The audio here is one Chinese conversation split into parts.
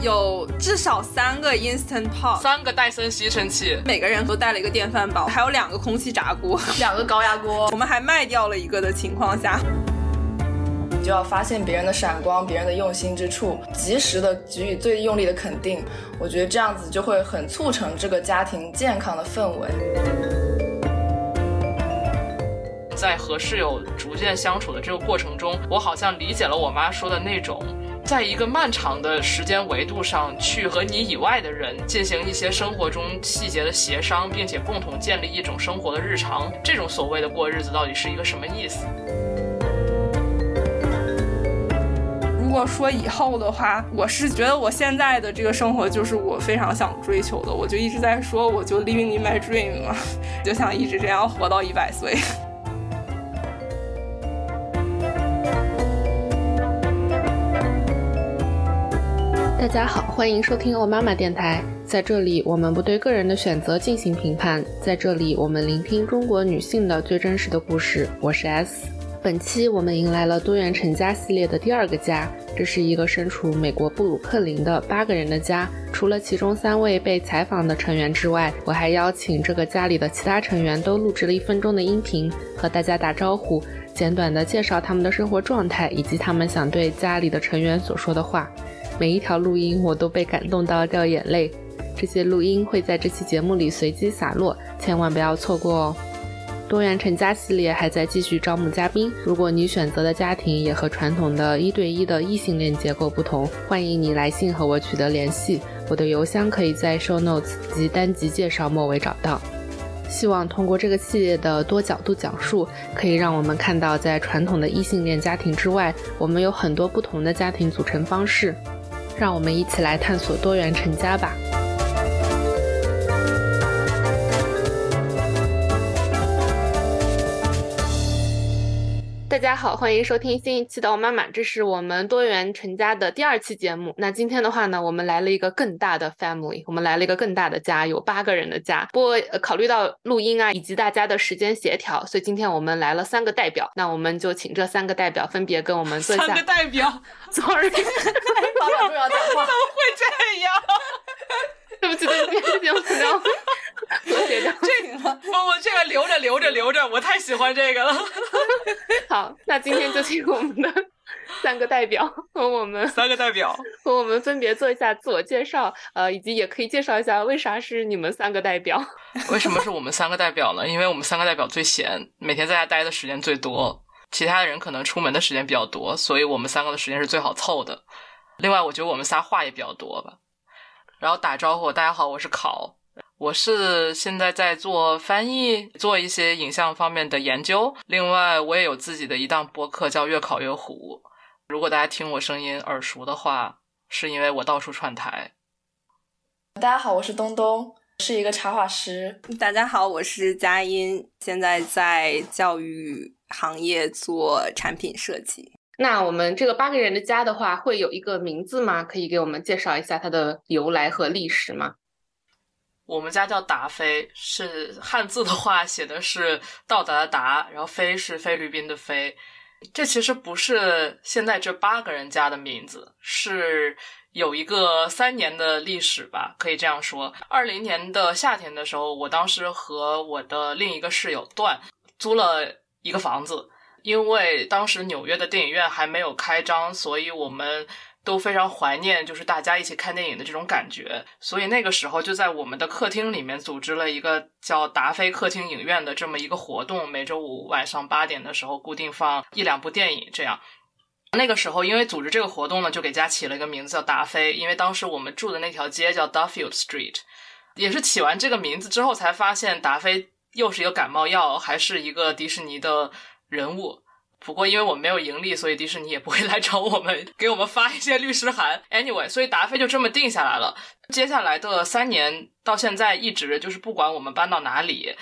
有至少三个 Instant Pot，三个戴森吸尘器，每个人都带了一个电饭煲，还有两个空气炸锅，两个高压锅。我们还卖掉了一个的情况下，你就要发现别人的闪光，别人的用心之处，及时的给予最用力的肯定。我觉得这样子就会很促成这个家庭健康的氛围。在和室友逐渐相处的这个过程中，我好像理解了我妈说的那种，在一个漫长的时间维度上去和你以外的人进行一些生活中细节的协商，并且共同建立一种生活的日常。这种所谓的过日子到底是一个什么意思？如果说以后的话，我是觉得我现在的这个生活就是我非常想追求的，我就一直在说，我就 living in my dream 嘛，就想一直这样活到一百岁。大家好，欢迎收听欧妈妈电台。在这里，我们不对个人的选择进行评判。在这里，我们聆听中国女性的最真实的故事。我是 S。本期我们迎来了多元成家系列的第二个家，这是一个身处美国布鲁克林的八个人的家。除了其中三位被采访的成员之外，我还邀请这个家里的其他成员都录制了一分钟的音频，和大家打招呼，简短的介绍他们的生活状态以及他们想对家里的成员所说的话。每一条录音我都被感动到掉眼泪，这些录音会在这期节目里随机洒落，千万不要错过哦。多元成家系列还在继续招募嘉宾，如果你选择的家庭也和传统的一对一的异性恋结构不同，欢迎你来信和我取得联系，我的邮箱可以在 show notes 及单集介绍末尾找到。希望通过这个系列的多角度讲述，可以让我们看到在传统的异性恋家庭之外，我们有很多不同的家庭组成方式。让我们一起来探索多元成家吧。大家好，欢迎收听新一期的《妈妈》，这是我们多元成家的第二期节目。那今天的话呢，我们来了一个更大的 family，我们来了一个更大的家，有八个人的家。不过考虑到录音啊以及大家的时间协调，所以今天我们来了三个代表。那我们就请这三个代表分别跟我们做一下。三个代表，sorry，代表重要讲话。怎么会这样？对不起，对不起，对不起，不要和谐掉。这不不，这个留着留着留着，我太喜欢这个了。好，那今天就请我们的三个代表和我们三个代表和我们分别做一下自我介绍，呃，以及也可以介绍一下为啥是你们三个代表。为什么是我们三个代表呢？因为我们三个代表最闲，每天在家待的时间最多，其他的人可能出门的时间比较多，所以我们三个的时间是最好凑的。另外，我觉得我们仨话也比较多吧。然后打招呼，大家好，我是考，我是现在在做翻译，做一些影像方面的研究。另外，我也有自己的一档播客叫《越考越虎》。如果大家听我声音耳熟的话，是因为我到处串台。大家好，我是东东，是一个插画师。大家好，我是佳音，现在在教育行业做产品设计。那我们这个八个人的家的话，会有一个名字吗？可以给我们介绍一下它的由来和历史吗？我们家叫达菲，是汉字的话写的是到达的达，然后菲是菲律宾的菲。这其实不是现在这八个人家的名字，是有一个三年的历史吧，可以这样说。二零年的夏天的时候，我当时和我的另一个室友段租了一个房子。因为当时纽约的电影院还没有开张，所以我们都非常怀念，就是大家一起看电影的这种感觉。所以那个时候就在我们的客厅里面组织了一个叫达菲客厅影院的这么一个活动，每周五晚上八点的时候固定放一两部电影。这样，那个时候因为组织这个活动呢，就给家起了一个名字叫达菲，因为当时我们住的那条街叫 Duffield Street，也是起完这个名字之后才发现达菲又是一个感冒药，还是一个迪士尼的。人物，不过因为我们没有盈利，所以迪士尼也不会来找我们，给我们发一些律师函。Anyway，所以达菲就这么定下来了。接下来的三年到现在，一直就是不管我们搬到哪里，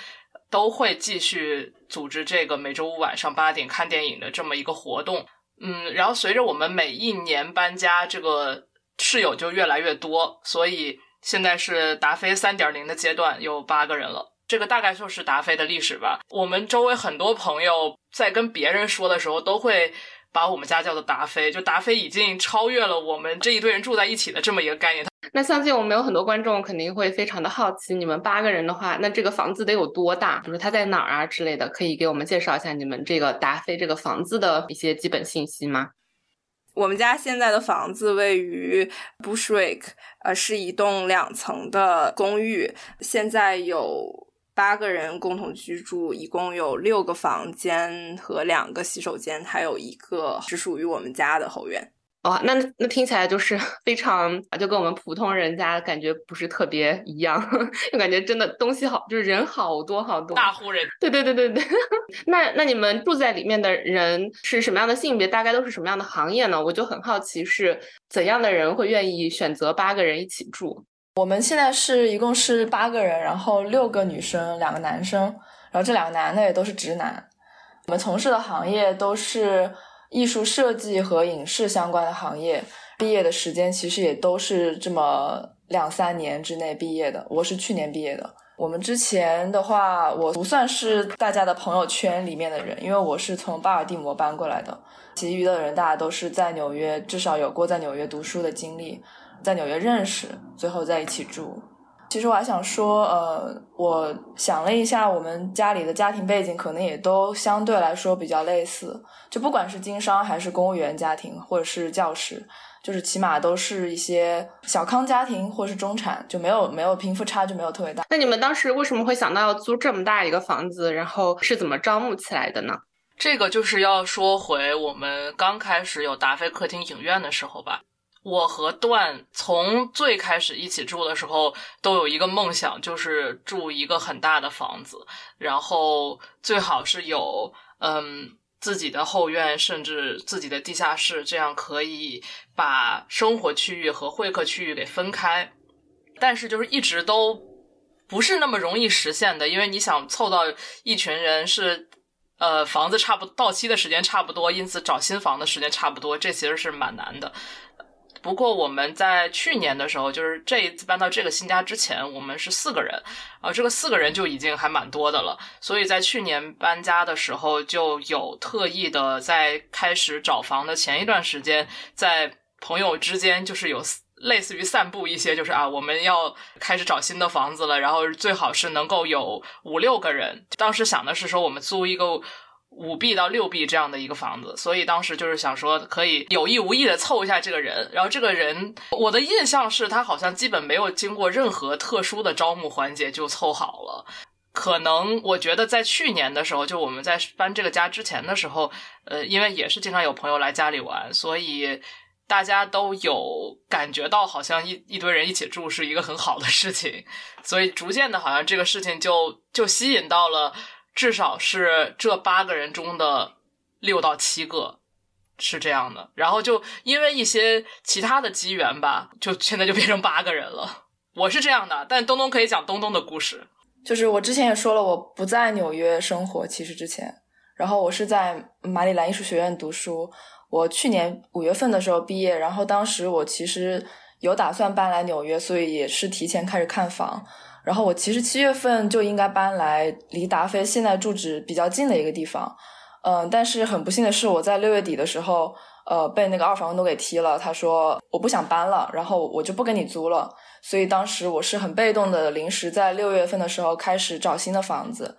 都会继续组织这个每周五晚上八点看电影的这么一个活动。嗯，然后随着我们每一年搬家，这个室友就越来越多，所以现在是达菲三点零的阶段，有八个人了。这个大概就是达菲的历史吧。我们周围很多朋友在跟别人说的时候，都会把我们家叫做达菲，就达菲已经超越了我们这一堆人住在一起的这么一个概念。那相信我们有很多观众肯定会非常的好奇，你们八个人的话，那这个房子得有多大？比如它在哪儿啊之类的，可以给我们介绍一下你们这个达菲这个房子的一些基本信息吗？我们家现在的房子位于 Bushwick，呃，是一栋两层的公寓，现在有八个人共同居住，一共有六个房间和两个洗手间，还有一个只属于我们家的后院。哇，那那听起来就是 非常，就跟我们普通人家感觉不是特别一样，就感觉真的东西好，就是人好多好多，大户人。对对对对对。那那你们住在里面的人是什么样的性别？大概都是什么样的行业呢？我就很好奇，是怎样的人会愿意选择八个人一起住？我们现在是一共是八个人，然后六个女生，两个男生，然后这两个男的也都是直男。我们从事的行业都是。艺术设计和影视相关的行业，毕业的时间其实也都是这么两三年之内毕业的。我是去年毕业的。我们之前的话，我不算是大家的朋友圈里面的人，因为我是从巴尔的摩搬过来的。其余的人大家都是在纽约，至少有过在纽约读书的经历，在纽约认识，最后在一起住。其实我还想说，呃，我想了一下，我们家里的家庭背景可能也都相对来说比较类似，就不管是经商还是公务员家庭，或者是教师，就是起码都是一些小康家庭或是中产，就没有没有贫富差距没有特别大。那你们当时为什么会想到要租这么大一个房子？然后是怎么招募起来的呢？这个就是要说回我们刚开始有达菲客厅影院的时候吧。我和段从最开始一起住的时候，都有一个梦想，就是住一个很大的房子，然后最好是有嗯自己的后院，甚至自己的地下室，这样可以把生活区域和会客区域给分开。但是就是一直都不是那么容易实现的，因为你想凑到一群人是呃房子差不到期的时间差不多，因此找新房的时间差不多，这其实是蛮难的。不过我们在去年的时候，就是这一次搬到这个新家之前，我们是四个人，啊，这个四个人就已经还蛮多的了。所以在去年搬家的时候，就有特意的在开始找房的前一段时间，在朋友之间就是有类似于散布一些，就是啊，我们要开始找新的房子了，然后最好是能够有五六个人。当时想的是说，我们租一个。五 B 到六 B 这样的一个房子，所以当时就是想说可以有意无意的凑一下这个人。然后这个人，我的印象是他好像基本没有经过任何特殊的招募环节就凑好了。可能我觉得在去年的时候，就我们在搬这个家之前的时候，呃，因为也是经常有朋友来家里玩，所以大家都有感觉到好像一一堆人一起住是一个很好的事情，所以逐渐的好像这个事情就就吸引到了。至少是这八个人中的六到七个是这样的，然后就因为一些其他的机缘吧，就现在就变成八个人了。我是这样的，但东东可以讲东东的故事。就是我之前也说了，我不在纽约生活，其实之前，然后我是在马里兰艺术学院读书。我去年五月份的时候毕业，然后当时我其实有打算搬来纽约，所以也是提前开始看房。然后我其实七月份就应该搬来离达菲现在住址比较近的一个地方，嗯，但是很不幸的是，我在六月底的时候，呃，被那个二房东给踢了。他说我不想搬了，然后我就不跟你租了。所以当时我是很被动的，临时在六月份的时候开始找新的房子。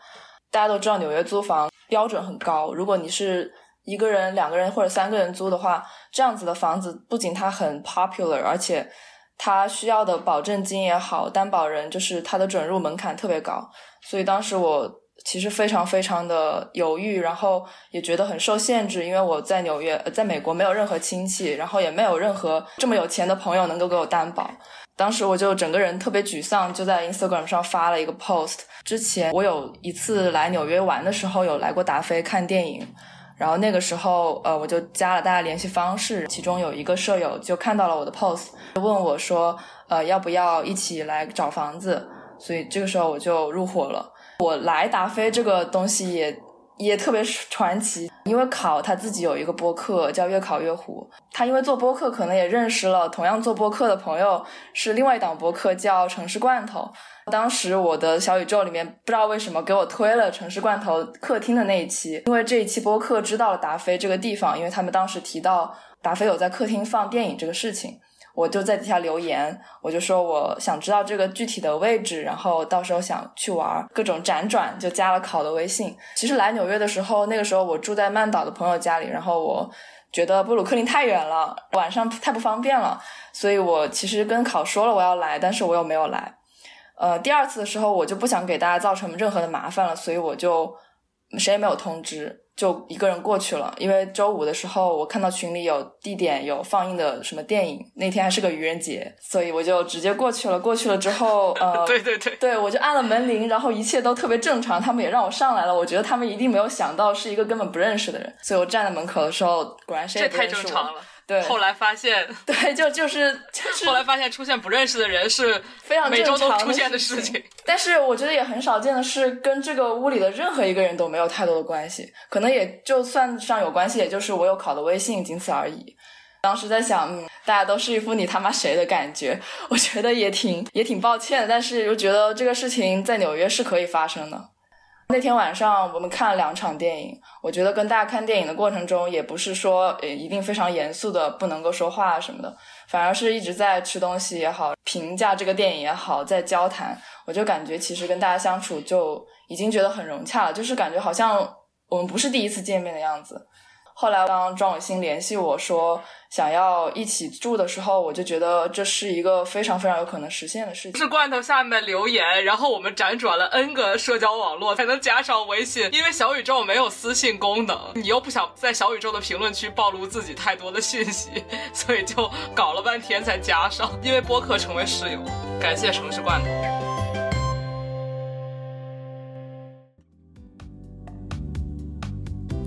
大家都知道纽约租房标准很高，如果你是一个人、两个人或者三个人租的话，这样子的房子不仅它很 popular，而且。他需要的保证金也好，担保人就是他的准入门槛特别高，所以当时我其实非常非常的犹豫，然后也觉得很受限制，因为我在纽约，在美国没有任何亲戚，然后也没有任何这么有钱的朋友能够给我担保。当时我就整个人特别沮丧，就在 Instagram 上发了一个 post。之前我有一次来纽约玩的时候，有来过达菲看电影。然后那个时候，呃，我就加了大家联系方式，其中有一个舍友就看到了我的 post，问我说，呃，要不要一起来找房子？所以这个时候我就入伙了。我来达菲这个东西也也特别传奇，因为考他自己有一个播客叫《越考越糊》，他因为做播客，可能也认识了同样做播客的朋友，是另外一档播客叫《城市罐头》。当时我的小宇宙里面不知道为什么给我推了《城市罐头》客厅的那一期，因为这一期播客知道了达菲这个地方，因为他们当时提到达菲有在客厅放电影这个事情。我就在底下留言，我就说我想知道这个具体的位置，然后到时候想去玩，各种辗转就加了考的微信。其实来纽约的时候，那个时候我住在曼岛的朋友家里，然后我觉得布鲁克林太远了，晚上太不方便了，所以我其实跟考说了我要来，但是我又没有来。呃，第二次的时候我就不想给大家造成任何的麻烦了，所以我就谁也没有通知。就一个人过去了，因为周五的时候我看到群里有地点有放映的什么电影，那天还是个愚人节，所以我就直接过去了。过去了之后，呃，对对对，对我就按了门铃，然后一切都特别正常，他们也让我上来了。我觉得他们一定没有想到是一个根本不认识的人，所以我站在门口的时候，果然谁也不认识我。这太正常了。对，后来发现，对，就就是就是，后来发现出现不认识的人是非常每周都出现的事情。但是我觉得也很少见的是，跟这个屋里的任何一个人都没有太多的关系，可能也就算上有关系，也就是我有考的微信，仅此而已。当时在想，嗯，大家都是一副你他妈谁的感觉，我觉得也挺也挺抱歉，但是又觉得这个事情在纽约是可以发生的。那天晚上我们看了两场电影，我觉得跟大家看电影的过程中，也不是说呃一定非常严肃的不能够说话什么的，反而是一直在吃东西也好，评价这个电影也好，在交谈，我就感觉其实跟大家相处就已经觉得很融洽了，就是感觉好像我们不是第一次见面的样子。后来当庄伟新联系我说想要一起住的时候，我就觉得这是一个非常非常有可能实现的事情。是罐头下面留言，然后我们辗转了 N 个社交网络才能加上微信，因为小宇宙没有私信功能，你又不想在小宇宙的评论区暴露自己太多的信息，所以就搞了半天才加上。因为播客成为室友，感谢城市罐头。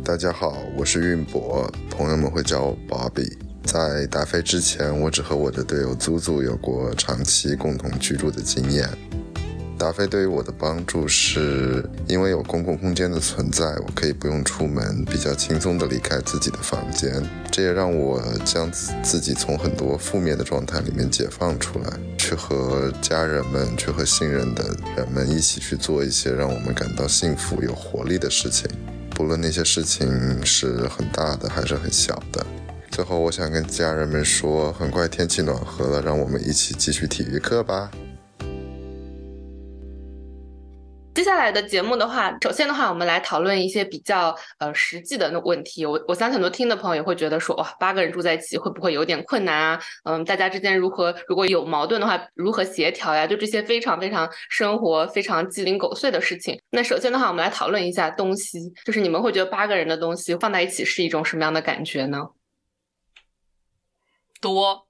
大家好，我是运博，朋友们会叫我 Bobby。在达飞之前，我只和我的队友祖祖有过长期共同居住的经验。达飞对于我的帮助是因为有公共空间的存在，我可以不用出门，比较轻松地离开自己的房间。这也让我将自己从很多负面的状态里面解放出来，去和家人们、去和信任的人们一起去做一些让我们感到幸福、有活力的事情。不论那些事情是很大的还是很小的，最后我想跟家人们说，很快天气暖和了，让我们一起继续体育课吧。接下来的节目的话，首先的话，我们来讨论一些比较呃实际的问题。我我相信很多听的朋友也会觉得说，哇，八个人住在一起会不会有点困难啊？嗯，大家之间如何如果有矛盾的话，如何协调呀？就这些非常非常生活非常鸡零狗碎的事情。那首先的话，我们来讨论一下东西，就是你们会觉得八个人的东西放在一起是一种什么样的感觉呢？多，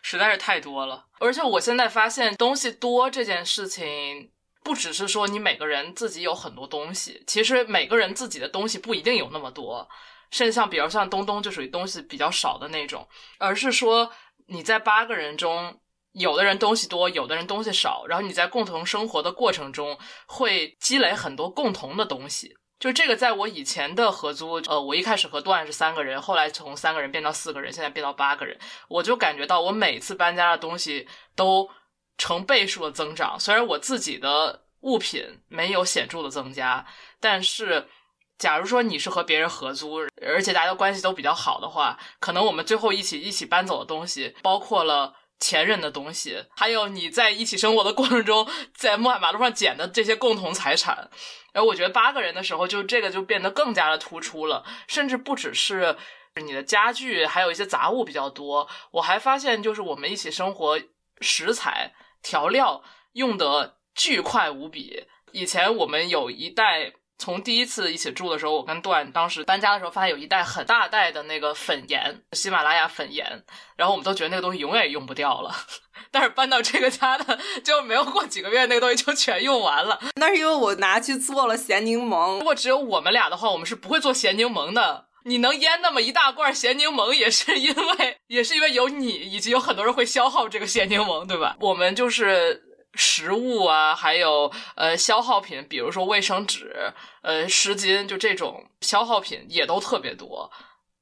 实在是太多了。而且我现在发现东西多这件事情。不只是说你每个人自己有很多东西，其实每个人自己的东西不一定有那么多，甚至像比如像东东就属于东西比较少的那种，而是说你在八个人中，有的人东西多，有的人东西少，然后你在共同生活的过程中会积累很多共同的东西。就这个，在我以前的合租，呃，我一开始合段是三个人，后来从三个人变到四个人，现在变到八个人，我就感觉到我每次搬家的东西都。成倍数的增长，虽然我自己的物品没有显著的增加，但是，假如说你是和别人合租，而且大家关系都比较好的话，可能我们最后一起一起搬走的东西，包括了前任的东西，还有你在一起生活的过程中在马马路上捡的这些共同财产。然后我觉得八个人的时候，就这个就变得更加的突出了，甚至不只是你的家具，还有一些杂物比较多。我还发现，就是我们一起生活食材。调料用的巨快无比。以前我们有一袋，从第一次一起住的时候，我跟段当时搬家的时候，发现有一袋很大袋的那个粉盐，喜马拉雅粉盐。然后我们都觉得那个东西永远也用不掉了。但是搬到这个家的，就没有过几个月，那个东西就全用完了。那是因为我拿去做了咸柠檬。如果只有我们俩的话，我们是不会做咸柠檬的。你能腌那么一大罐咸柠檬，也是因为也是因为有你，以及有很多人会消耗这个咸柠檬，对吧？我们就是食物啊，还有呃消耗品，比如说卫生纸、呃湿巾，就这种消耗品也都特别多，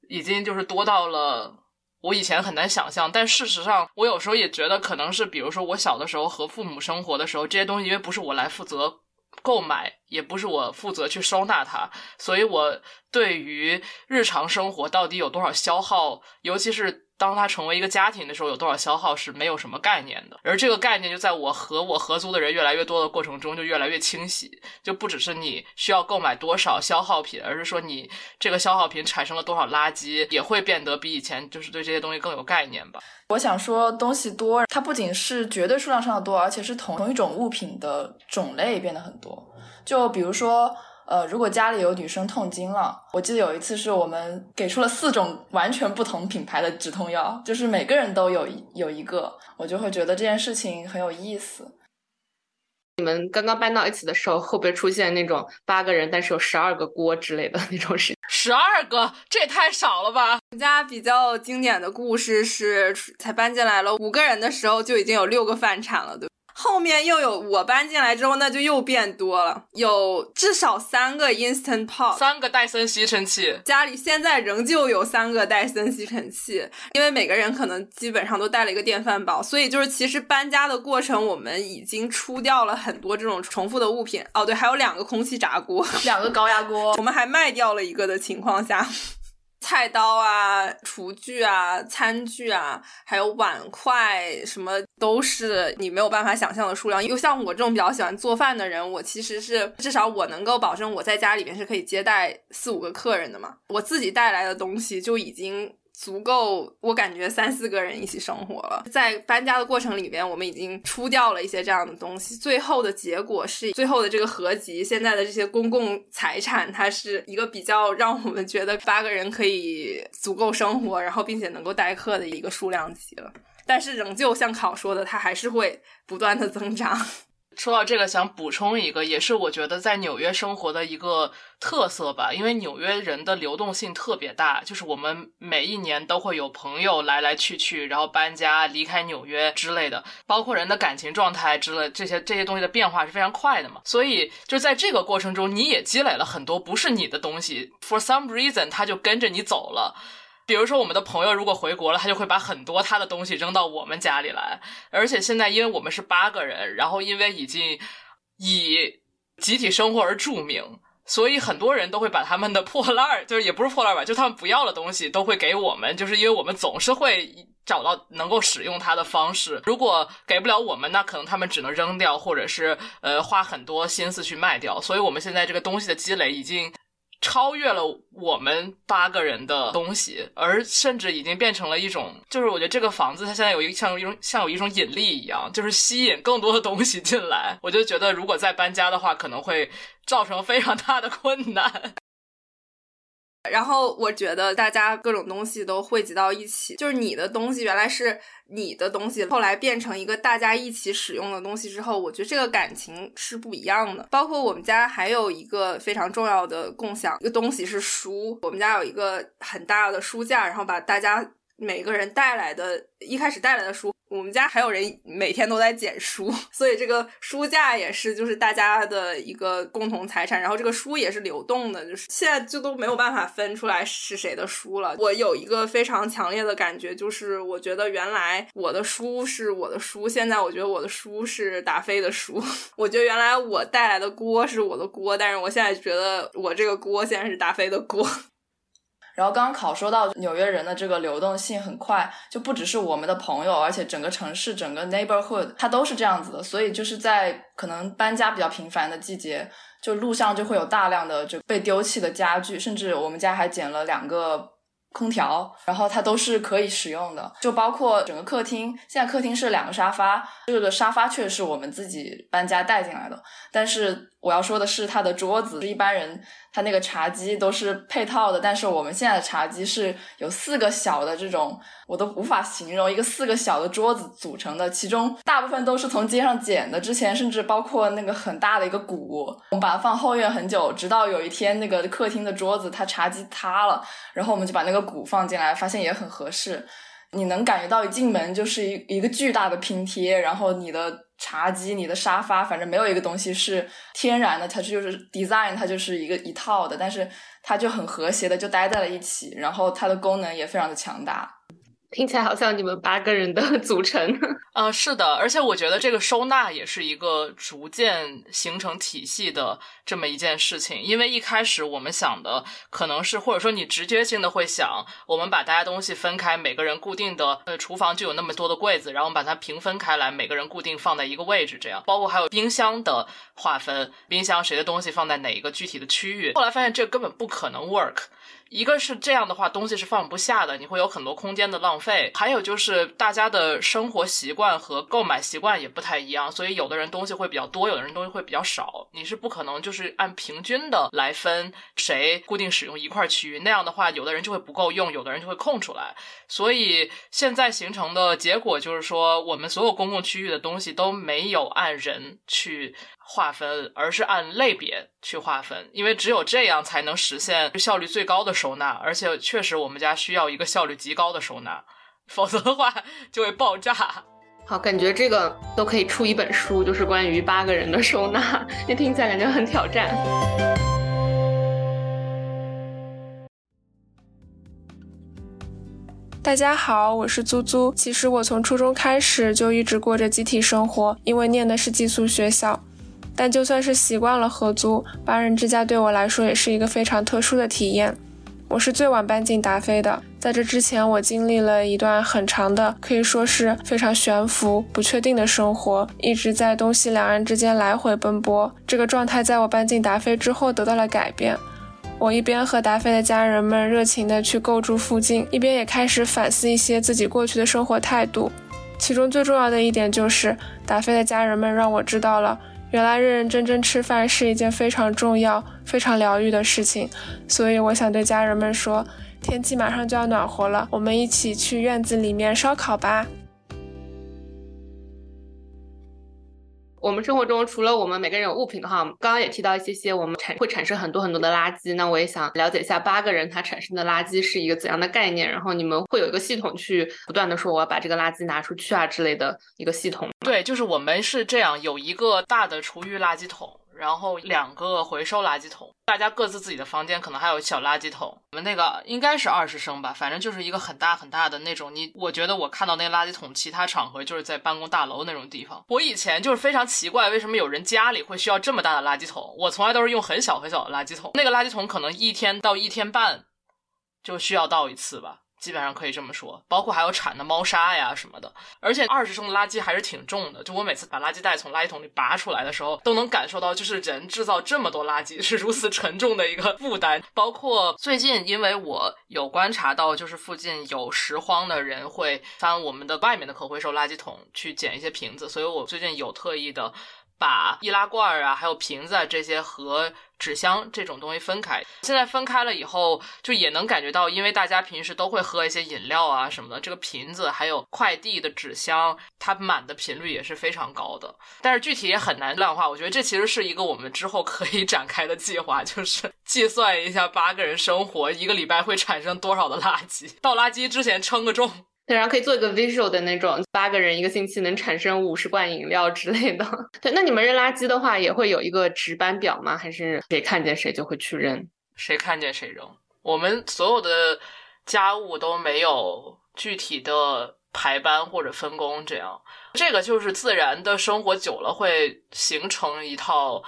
已经就是多到了我以前很难想象。但事实上，我有时候也觉得可能是，比如说我小的时候和父母生活的时候，这些东西因为不是我来负责购买，也不是我负责去收纳它，所以我对于日常生活到底有多少消耗，尤其是。当它成为一个家庭的时候，有多少消耗是没有什么概念的。而这个概念就在我和我合租的人越来越多的过程中，就越来越清晰。就不只是你需要购买多少消耗品，而是说你这个消耗品产生了多少垃圾，也会变得比以前就是对这些东西更有概念吧。我想说，东西多，它不仅是绝对数量上的多，而且是同同一种物品的种类变得很多。就比如说。呃，如果家里有女生痛经了，我记得有一次是我们给出了四种完全不同品牌的止痛药，就是每个人都有有一个，我就会觉得这件事情很有意思。你们刚刚搬到一起的时候，会不会出现那种八个人但是有十二个锅之类的那种事？十二个，这也太少了吧！我们家比较经典的故事是，才搬进来了五个人的时候，就已经有六个饭铲了，对。后面又有我搬进来之后，那就又变多了，有至少三个 Instant Pot，三个戴森吸尘器。家里现在仍旧有三个戴森吸尘器，因为每个人可能基本上都带了一个电饭煲，所以就是其实搬家的过程，我们已经出掉了很多这种重复的物品。哦，对，还有两个空气炸锅，两个高压锅，我们还卖掉了一个的情况下。菜刀啊，厨具啊，餐具啊，还有碗筷，什么都是你没有办法想象的数量。又像我这种比较喜欢做饭的人，我其实是至少我能够保证我在家里面是可以接待四五个客人的嘛。我自己带来的东西就已经。足够，我感觉三四个人一起生活了。在搬家的过程里边，我们已经出掉了一些这样的东西。最后的结果是，最后的这个合集，现在的这些公共财产，它是一个比较让我们觉得八个人可以足够生活，然后并且能够待客的一个数量级了。但是仍旧像考说的，它还是会不断的增长。说到这个，想补充一个，也是我觉得在纽约生活的一个特色吧。因为纽约人的流动性特别大，就是我们每一年都会有朋友来来去去，然后搬家、离开纽约之类的，包括人的感情状态之类这些这些东西的变化是非常快的嘛。所以就在这个过程中，你也积累了很多不是你的东西，for some reason，他就跟着你走了。比如说，我们的朋友如果回国了，他就会把很多他的东西扔到我们家里来。而且现在，因为我们是八个人，然后因为已经以集体生活而著名，所以很多人都会把他们的破烂儿，就是也不是破烂吧，就他们不要的东西都会给我们，就是因为我们总是会找到能够使用它的方式。如果给不了我们，那可能他们只能扔掉，或者是呃花很多心思去卖掉。所以我们现在这个东西的积累已经。超越了我们八个人的东西，而甚至已经变成了一种，就是我觉得这个房子它现在有一像一种像有一种引力一样，就是吸引更多的东西进来。我就觉得如果再搬家的话，可能会造成非常大的困难。然后我觉得大家各种东西都汇集到一起，就是你的东西原来是你的东西，后来变成一个大家一起使用的东西之后，我觉得这个感情是不一样的。包括我们家还有一个非常重要的共享一个东西是书，我们家有一个很大的书架，然后把大家每个人带来的一开始带来的书。我们家还有人每天都在捡书，所以这个书架也是就是大家的一个共同财产。然后这个书也是流动的，就是现在就都没有办法分出来是谁的书了。我有一个非常强烈的感觉，就是我觉得原来我的书是我的书，现在我觉得我的书是达菲的书。我觉得原来我带来的锅是我的锅，但是我现在觉得我这个锅现在是达菲的锅。然后刚刚考说到纽约人的这个流动性很快，就不只是我们的朋友，而且整个城市、整个 neighborhood 它都是这样子的。所以就是在可能搬家比较频繁的季节，就路上就会有大量的就被丢弃的家具，甚至我们家还捡了两个空调，然后它都是可以使用的。就包括整个客厅，现在客厅是两个沙发，这个沙发确实是我们自己搬家带进来的，但是我要说的是它的桌子，一般人。它那个茶几都是配套的，但是我们现在的茶几是有四个小的这种，我都无法形容一个四个小的桌子组成的，其中大部分都是从街上捡的。之前甚至包括那个很大的一个鼓，我们把它放后院很久，直到有一天那个客厅的桌子它茶几塌了，然后我们就把那个鼓放进来，发现也很合适。你能感觉到一进门就是一一个巨大的拼贴，然后你的。茶几、你的沙发，反正没有一个东西是天然的，它就是 design，它就是一个一套的，但是它就很和谐的就待在了一起，然后它的功能也非常的强大。听起来好像你们八个人的组成。呃，是的，而且我觉得这个收纳也是一个逐渐形成体系的这么一件事情。因为一开始我们想的可能是，或者说你直觉性的会想，我们把大家东西分开，每个人固定的呃厨房就有那么多的柜子，然后把它平分开来，每个人固定放在一个位置，这样。包括还有冰箱的划分，冰箱谁的东西放在哪一个具体的区域。后来发现这根本不可能 work。一个是这样的话，东西是放不下的，你会有很多空间的浪费。还有就是大家的生活习惯和购买习惯也不太一样，所以有的人东西会比较多，有的人东西会比较少。你是不可能就是按平均的来分谁固定使用一块区域，那样的话，有的人就会不够用，有的人就会空出来。所以现在形成的结果就是说，我们所有公共区域的东西都没有按人去。划分，而是按类别去划分，因为只有这样才能实现效率最高的收纳。而且，确实我们家需要一个效率极高的收纳，否则的话 就会爆炸。好，感觉这个都可以出一本书，就是关于八个人的收纳。那听起来感觉很挑战。大家好，我是租租。其实我从初中开始就一直过着集体生活，因为念的是寄宿学校。但就算是习惯了合租，八人之家对我来说也是一个非常特殊的体验。我是最晚搬进达菲的，在这之前，我经历了一段很长的，可以说是非常悬浮、不确定的生活，一直在东西两岸之间来回奔波。这个状态在我搬进达菲之后得到了改变。我一边和达菲的家人们热情地去构筑附近，一边也开始反思一些自己过去的生活态度。其中最重要的一点就是，达菲的家人们让我知道了。原来认认真真吃饭是一件非常重要、非常疗愈的事情，所以我想对家人们说：天气马上就要暖和了，我们一起去院子里面烧烤吧。我们生活中除了我们每个人有物品的话，刚刚也提到一些些，我们产会产生很多很多的垃圾。那我也想了解一下，八个人他产生的垃圾是一个怎样的概念？然后你们会有一个系统去不断的说我要把这个垃圾拿出去啊之类的一个系统？对，就是我们是这样，有一个大的厨余垃圾桶。然后两个回收垃圾桶，大家各自自己的房间可能还有小垃圾桶。我们那个应该是二十升吧，反正就是一个很大很大的那种。你我觉得我看到那个垃圾桶，其他场合就是在办公大楼那种地方。我以前就是非常奇怪，为什么有人家里会需要这么大的垃圾桶？我从来都是用很小很小的垃圾桶。那个垃圾桶可能一天到一天半就需要倒一次吧。基本上可以这么说，包括还有产的猫砂呀什么的，而且二十升的垃圾还是挺重的。就我每次把垃圾袋从垃圾桶里拔出来的时候，都能感受到，就是人制造这么多垃圾是如此沉重的一个负担。包括最近，因为我有观察到，就是附近有拾荒的人会翻我们的外面的可回收垃圾桶去捡一些瓶子，所以我最近有特意的。把易拉罐儿啊，还有瓶子啊这些和纸箱这种东西分开。现在分开了以后，就也能感觉到，因为大家平时都会喝一些饮料啊什么的，这个瓶子还有快递的纸箱，它满的频率也是非常高的。但是具体也很难量化。我觉得这其实是一个我们之后可以展开的计划，就是计算一下八个人生活一个礼拜会产生多少的垃圾，倒垃圾之前称个重。对，然后可以做一个 visual 的那种，八个人一个星期能产生五十罐饮料之类的。对，那你们扔垃圾的话，也会有一个值班表吗？还是谁看见谁就会去扔？谁看见谁扔？我们所有的家务都没有具体的排班或者分工，这样，这个就是自然的生活久了会形成一套。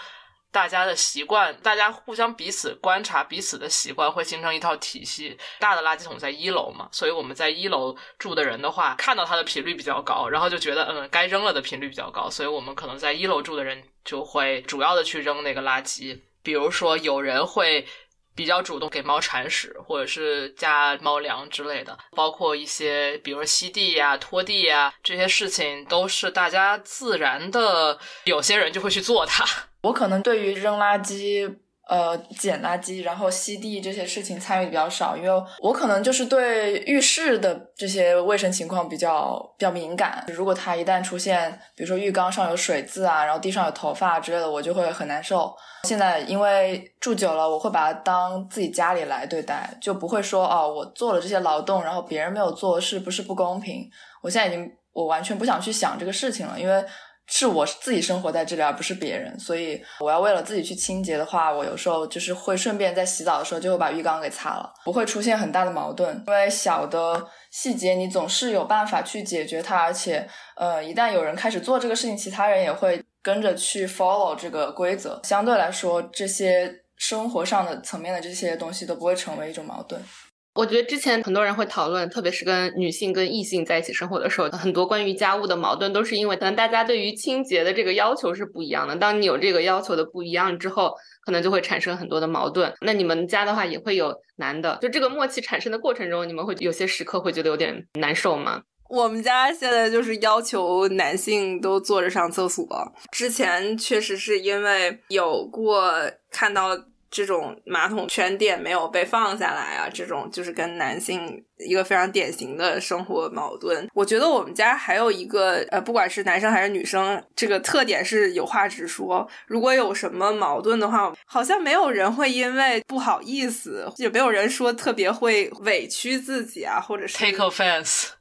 大家的习惯，大家互相彼此观察彼此的习惯，会形成一套体系。大的垃圾桶在一楼嘛，所以我们在一楼住的人的话，看到它的频率比较高，然后就觉得嗯，该扔了的频率比较高，所以我们可能在一楼住的人就会主要的去扔那个垃圾。比如说，有人会比较主动给猫铲屎，或者是加猫粮之类的，包括一些比如说吸地呀、拖地呀这些事情，都是大家自然的，有些人就会去做它。我可能对于扔垃圾、呃捡垃圾、然后吸地这些事情参与比较少，因为我可能就是对浴室的这些卫生情况比较比较敏感。如果它一旦出现，比如说浴缸上有水渍啊，然后地上有头发之类的，我就会很难受。现在因为住久了，我会把它当自己家里来对待，就不会说哦，我做了这些劳动，然后别人没有做，是不是不公平？我现在已经我完全不想去想这个事情了，因为。是我自己生活在这里，而不是别人，所以我要为了自己去清洁的话，我有时候就是会顺便在洗澡的时候就会把浴缸给擦了，不会出现很大的矛盾，因为小的细节你总是有办法去解决它，而且呃，一旦有人开始做这个事情，其他人也会跟着去 follow 这个规则，相对来说，这些生活上的层面的这些东西都不会成为一种矛盾。我觉得之前很多人会讨论，特别是跟女性跟异性在一起生活的时候，很多关于家务的矛盾都是因为可能大家对于清洁的这个要求是不一样的。当你有这个要求的不一样之后，可能就会产生很多的矛盾。那你们家的话也会有男的，就这个默契产生的过程中，你们会有些时刻会觉得有点难受吗？我们家现在就是要求男性都坐着上厕所。之前确实是因为有过看到。这种马桶圈垫没有被放下来啊，这种就是跟男性一个非常典型的生活矛盾。我觉得我们家还有一个呃，不管是男生还是女生，这个特点是有话直说。如果有什么矛盾的话，好像没有人会因为不好意思，也没有人说特别会委屈自己啊，或者是 take offense。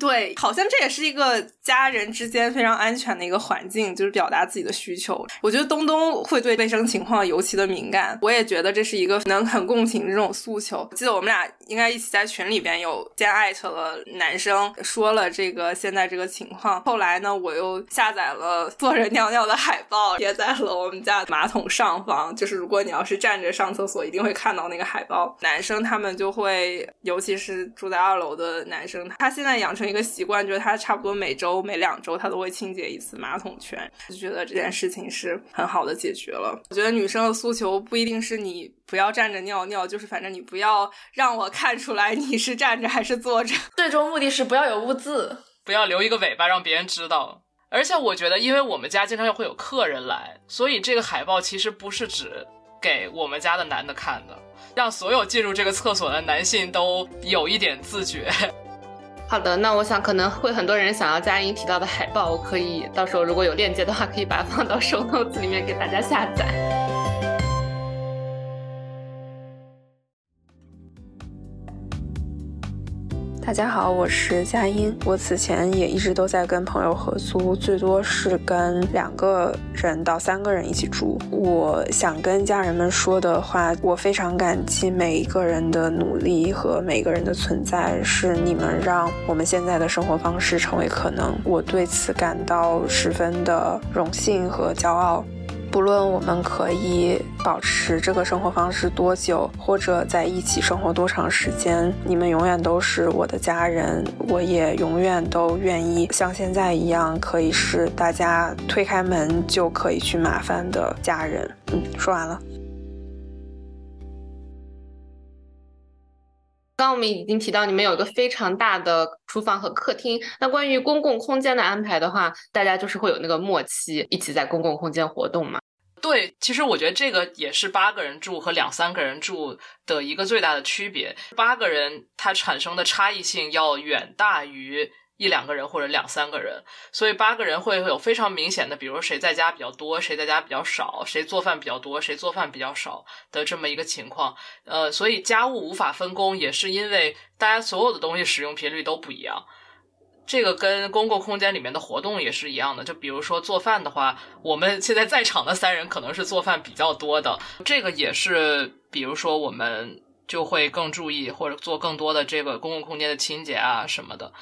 对，好像这也是一个家人之间非常安全的一个环境，就是表达自己的需求。我觉得东东会对卫生情况尤其的敏感，我也觉得这是一个能很共情的这种诉求。记得我们俩应该一起在群里边有先艾特了男生，说了这个现在这个情况。后来呢，我又下载了坐着尿尿的海报，贴在了我们家马桶上方。就是如果你要是站着上厕所，一定会看到那个海报。男生他们就会，尤其是住在二楼的男生，他现在养。成一个习惯，就是他差不多每周、每两周他都会清洁一次马桶圈，就觉得这件事情是很好的解决了。我觉得女生的诉求不一定是你不要站着尿尿，就是反正你不要让我看出来你是站着还是坐着。最终目的是不要有污渍，不要留一个尾巴让别人知道。而且我觉得，因为我们家经常会有客人来，所以这个海报其实不是只给我们家的男的看的，让所有进入这个厕所的男性都有一点自觉。好的，那我想可能会很多人想要佳音提到的海报，我可以到时候如果有链接的话，可以把它放到 show notes 里面给大家下载。大家好，我是佳音。我此前也一直都在跟朋友合租，最多是跟两个人到三个人一起住。我想跟家人们说的话，我非常感激每一个人的努力和每个人的存在，是你们让我们现在的生活方式成为可能。我对此感到十分的荣幸和骄傲。不论我们可以保持这个生活方式多久，或者在一起生活多长时间，你们永远都是我的家人。我也永远都愿意像现在一样，可以是大家推开门就可以去麻烦的家人。嗯，说完了。刚我们已经提到，你们有一个非常大的厨房和客厅。那关于公共空间的安排的话，大家就是会有那个默契，一起在公共空间活动嘛？对，其实我觉得这个也是八个人住和两三个人住的一个最大的区别。八个人它产生的差异性要远大于。一两个人或者两三个人，所以八个人会有非常明显的，比如谁在家比较多，谁在家比较少，谁做饭比较多，谁做饭比较少的这么一个情况。呃，所以家务无法分工，也是因为大家所有的东西使用频率都不一样。这个跟公共空间里面的活动也是一样的。就比如说做饭的话，我们现在在场的三人可能是做饭比较多的，这个也是，比如说我们就会更注意或者做更多的这个公共空间的清洁啊什么的。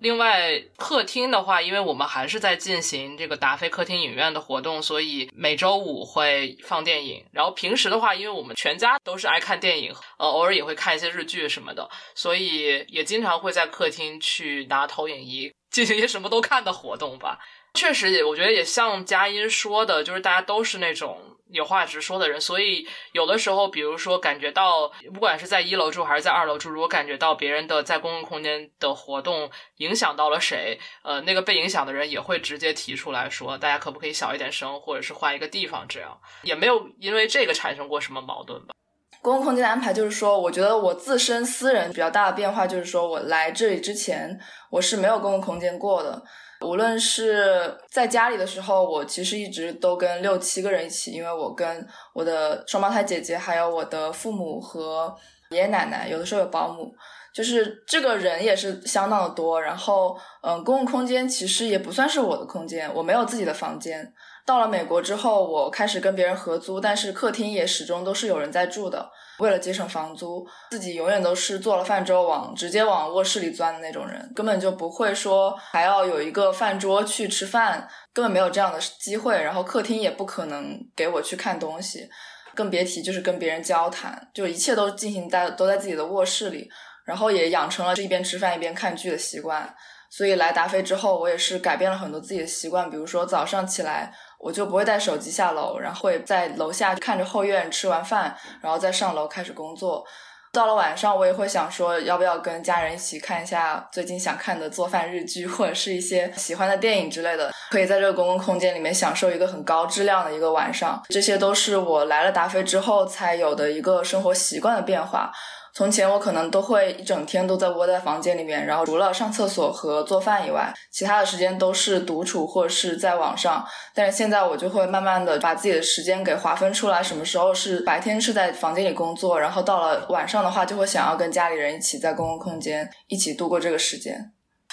另外，客厅的话，因为我们还是在进行这个达菲客厅影院的活动，所以每周五会放电影。然后平时的话，因为我们全家都是爱看电影，呃，偶尔也会看一些日剧什么的，所以也经常会在客厅去拿投影仪进行一些什么都看的活动吧。确实，也我觉得也像佳音说的，就是大家都是那种。有话直说的人，所以有的时候，比如说感觉到，不管是在一楼住还是在二楼住，如果感觉到别人的在公共空间的活动影响到了谁，呃，那个被影响的人也会直接提出来说，大家可不可以小一点声，或者是换一个地方，这样也没有因为这个产生过什么矛盾吧。公共空间的安排就是说，我觉得我自身私人比较大的变化就是说我来这里之前，我是没有公共空间过的。无论是在家里的时候，我其实一直都跟六七个人一起，因为我跟我的双胞胎姐姐，还有我的父母和爷爷奶奶，有的时候有保姆，就是这个人也是相当的多。然后，嗯，公共空间其实也不算是我的空间，我没有自己的房间。到了美国之后，我开始跟别人合租，但是客厅也始终都是有人在住的。为了节省房租，自己永远都是做了饭之后往直接往卧室里钻的那种人，根本就不会说还要有一个饭桌去吃饭，根本没有这样的机会。然后客厅也不可能给我去看东西，更别提就是跟别人交谈，就一切都进行在都在自己的卧室里，然后也养成了这一边吃饭一边看剧的习惯。所以来达菲之后，我也是改变了很多自己的习惯，比如说早上起来。我就不会带手机下楼，然后会在楼下看着后院吃完饭，然后再上楼开始工作。到了晚上，我也会想说，要不要跟家人一起看一下最近想看的做饭日剧，或者是一些喜欢的电影之类的，可以在这个公共空间里面享受一个很高质量的一个晚上。这些都是我来了达菲之后才有的一个生活习惯的变化。从前我可能都会一整天都在窝在房间里面，然后除了上厕所和做饭以外，其他的时间都是独处或是在网上。但是现在我就会慢慢的把自己的时间给划分出来，什么时候是白天是在房间里工作，然后到了晚上的话，就会想要跟家里人一起在公共空间一起度过这个时间。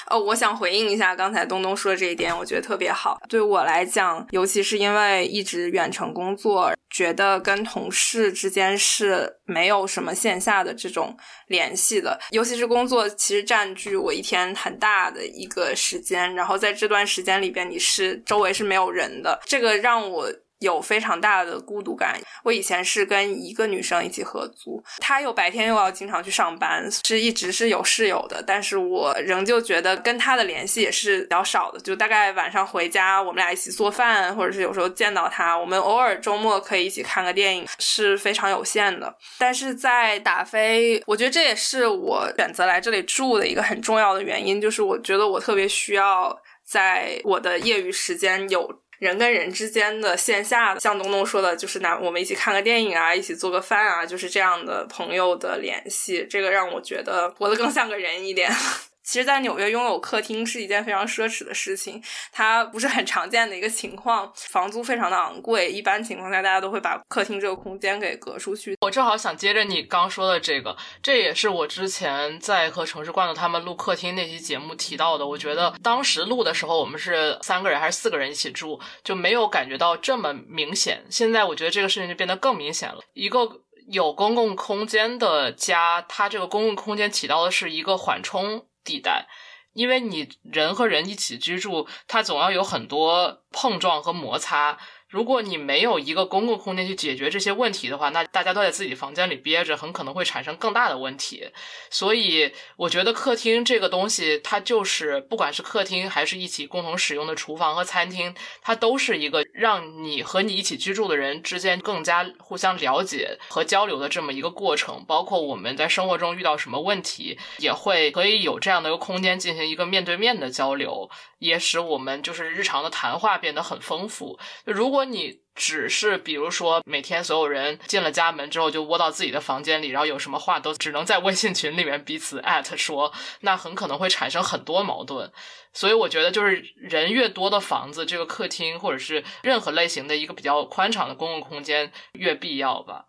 哦，我想回应一下刚才东东说的这一点，我觉得特别好。对我来讲，尤其是因为一直远程工作，觉得跟同事之间是没有什么线下的这种联系的。尤其是工作，其实占据我一天很大的一个时间，然后在这段时间里边，你是周围是没有人的，这个让我。有非常大的孤独感。我以前是跟一个女生一起合租，她又白天又要经常去上班，是一直是有室友的。但是我仍旧觉得跟她的联系也是比较少的，就大概晚上回家，我们俩一起做饭，或者是有时候见到她，我们偶尔周末可以一起看个电影，是非常有限的。但是在达菲，我觉得这也是我选择来这里住的一个很重要的原因，就是我觉得我特别需要在我的业余时间有。人跟人之间的线下，像东东说的，就是拿我们一起看个电影啊，一起做个饭啊，就是这样的朋友的联系，这个让我觉得活得更像个人一点。其实，在纽约拥有客厅是一件非常奢侈的事情，它不是很常见的一个情况，房租非常的昂贵。一般情况下，大家都会把客厅这个空间给隔出去。我正好想接着你刚说的这个，这也是我之前在和城市罐头他们录客厅那期节目提到的。我觉得当时录的时候，我们是三个人还是四个人一起住，就没有感觉到这么明显。现在我觉得这个事情就变得更明显了。一个有公共空间的家，它这个公共空间起到的是一个缓冲。地带，因为你人和人一起居住，它总要有很多碰撞和摩擦。如果你没有一个公共空间去解决这些问题的话，那大家都在自己房间里憋着，很可能会产生更大的问题。所以，我觉得客厅这个东西，它就是不管是客厅还是一起共同使用的厨房和餐厅，它都是一个让你和你一起居住的人之间更加互相了解和交流的这么一个过程。包括我们在生活中遇到什么问题，也会可以有这样的一个空间进行一个面对面的交流。也使我们就是日常的谈话变得很丰富。如果如果你只是比如说每天所有人进了家门之后就窝到自己的房间里，然后有什么话都只能在微信群里面彼此 艾特说，那很可能会产生很多矛盾。所以我觉得就是人越多的房子，这个客厅或者是任何类型的一个比较宽敞的公共空间越必要吧。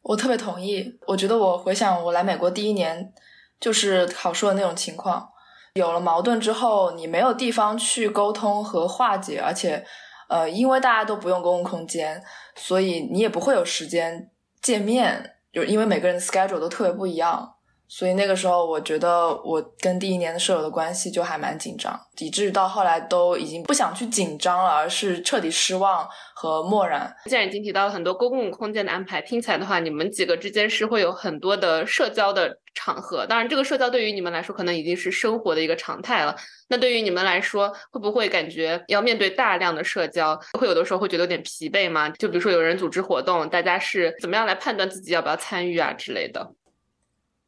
我特别同意。我觉得我回想我来美国第一年，就是考说的那种情况。有了矛盾之后，你没有地方去沟通和化解，而且，呃，因为大家都不用公共空间，所以你也不会有时间见面，就因为每个人的 schedule 都特别不一样。所以那个时候，我觉得我跟第一年的舍友的关系就还蛮紧张，以至于到后来都已经不想去紧张了，而是彻底失望和漠然。既然已经提到了很多公共空间的安排，听起来的话，你们几个之间是会有很多的社交的场合。当然，这个社交对于你们来说可能已经是生活的一个常态了。那对于你们来说，会不会感觉要面对大量的社交，会有的时候会觉得有点疲惫吗？就比如说有人组织活动，大家是怎么样来判断自己要不要参与啊之类的？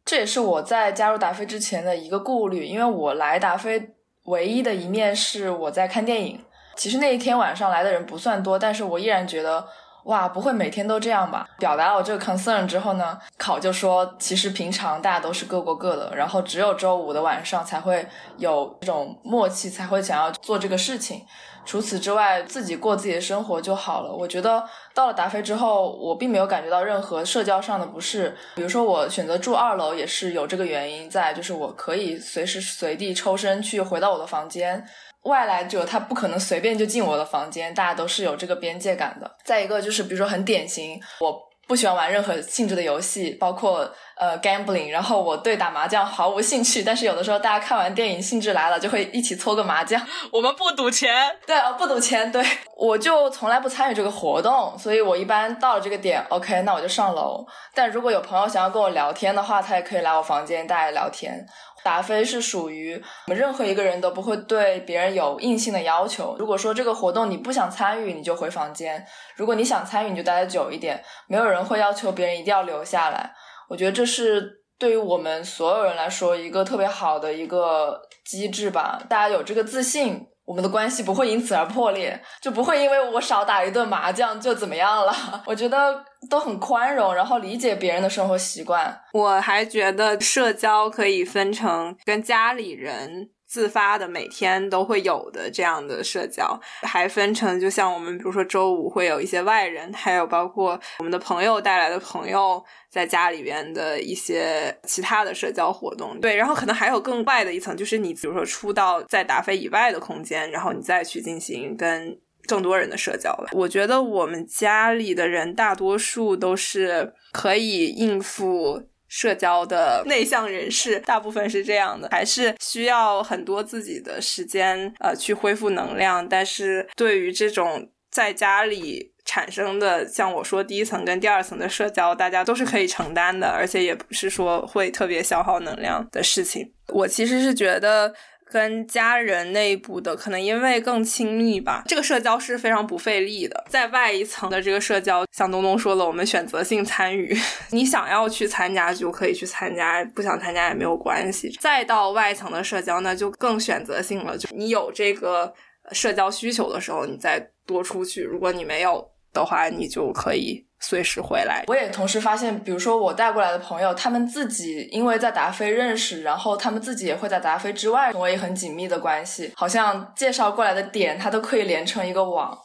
这也是我在加入达菲之前的一个顾虑，因为我来达菲唯一的一面是我在看电影。其实那一天晚上来的人不算多，但是我依然觉得哇，不会每天都这样吧？表达了我这个 concern 之后呢，考就说，其实平常大家都是各过各的，然后只有周五的晚上才会有这种默契，才会想要做这个事情。除此之外，自己过自己的生活就好了。我觉得到了达菲之后，我并没有感觉到任何社交上的不适。比如说，我选择住二楼也是有这个原因在，就是我可以随时随地抽身去回到我的房间。外来者他不可能随便就进我的房间，大家都是有这个边界感的。再一个就是，比如说很典型，我不喜欢玩任何性质的游戏，包括呃 gambling，然后我对打麻将毫无兴趣。但是有的时候大家看完电影兴致来了，就会一起搓个麻将。我们不赌钱，对，不赌钱，对，我就从来不参与这个活动，所以我一般到了这个点，OK，那我就上楼。但如果有朋友想要跟我聊天的话，他也可以来我房间，大家聊天。达菲是属于我们任何一个人都不会对别人有硬性的要求。如果说这个活动你不想参与，你就回房间；如果你想参与，你就待得久一点。没有人会要求别人一定要留下来。我觉得这是对于我们所有人来说一个特别好的一个机制吧。大家有这个自信。我们的关系不会因此而破裂，就不会因为我少打一顿麻将就怎么样了。我觉得都很宽容，然后理解别人的生活习惯。我还觉得社交可以分成跟家里人。自发的每天都会有的这样的社交，还分成就像我们比如说周五会有一些外人，还有包括我们的朋友带来的朋友在家里边的一些其他的社交活动。对，然后可能还有更外的一层，就是你比如说出到在达菲以外的空间，然后你再去进行跟更多人的社交了。我觉得我们家里的人大多数都是可以应付。社交的内向人士大部分是这样的，还是需要很多自己的时间呃去恢复能量。但是对于这种在家里产生的，像我说第一层跟第二层的社交，大家都是可以承担的，而且也不是说会特别消耗能量的事情。我其实是觉得。跟家人内部的，可能因为更亲密吧，这个社交是非常不费力的。在外一层的这个社交，像东东说了，我们选择性参与，你想要去参加就可以去参加，不想参加也没有关系。再到外层的社交，那就更选择性了，就你有这个社交需求的时候，你再多出去；如果你没有的话，你就可以。随时回来。我也同时发现，比如说我带过来的朋友，他们自己因为在达菲认识，然后他们自己也会在达菲之外成为很紧密的关系，好像介绍过来的点，他都可以连成一个网。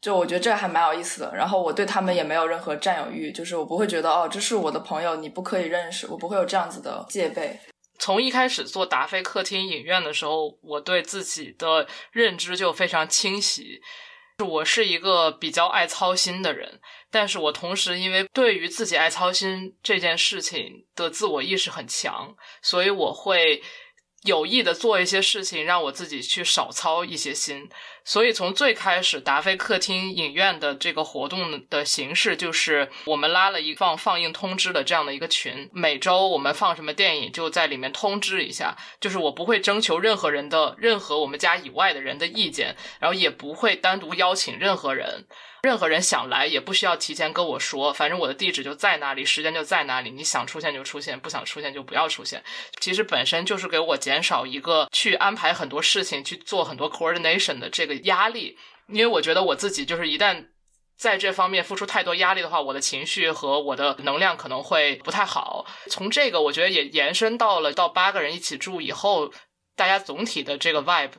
就我觉得这还蛮有意思的。然后我对他们也没有任何占有欲，就是我不会觉得哦，这是我的朋友，你不可以认识，我不会有这样子的戒备。从一开始做达菲客厅影院的时候，我对自己的认知就非常清晰，我是一个比较爱操心的人。但是我同时因为对于自己爱操心这件事情的自我意识很强，所以我会有意的做一些事情，让我自己去少操一些心。所以从最开始达菲客厅影院的这个活动的形式，就是我们拉了一放放映通知的这样的一个群，每周我们放什么电影就在里面通知一下。就是我不会征求任何人的任何我们家以外的人的意见，然后也不会单独邀请任何人。任何人想来也不需要提前跟我说，反正我的地址就在那里，时间就在那里。你想出现就出现，不想出现就不要出现。其实本身就是给我减少一个去安排很多事情、去做很多 coordination 的这个压力。因为我觉得我自己就是一旦在这方面付出太多压力的话，我的情绪和我的能量可能会不太好。从这个我觉得也延伸到了到八个人一起住以后，大家总体的这个 vibe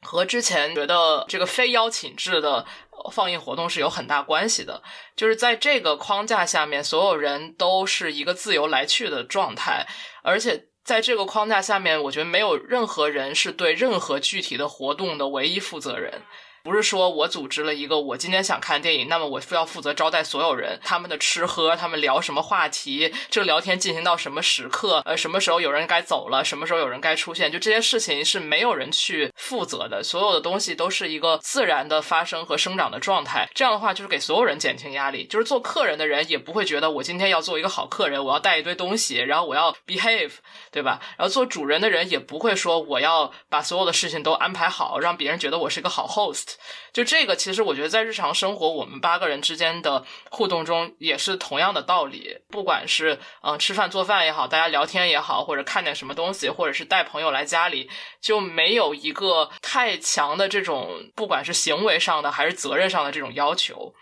和之前觉得这个非邀请制的。放映活动是有很大关系的，就是在这个框架下面，所有人都是一个自由来去的状态，而且在这个框架下面，我觉得没有任何人是对任何具体的活动的唯一负责人。不是说我组织了一个，我今天想看电影，那么我非要负责招待所有人，他们的吃喝，他们聊什么话题，这个聊天进行到什么时刻，呃，什么时候有人该走了，什么时候有人该出现，就这些事情是没有人去负责的，所有的东西都是一个自然的发生和生长的状态。这样的话，就是给所有人减轻压力，就是做客人的人也不会觉得我今天要做一个好客人，我要带一堆东西，然后我要 behave，对吧？然后做主人的人也不会说我要把所有的事情都安排好，让别人觉得我是一个好 host。就这个，其实我觉得在日常生活，我们八个人之间的互动中也是同样的道理。不管是嗯吃饭做饭也好，大家聊天也好，或者看点什么东西，或者是带朋友来家里，就没有一个太强的这种，不管是行为上的还是责任上的这种要求。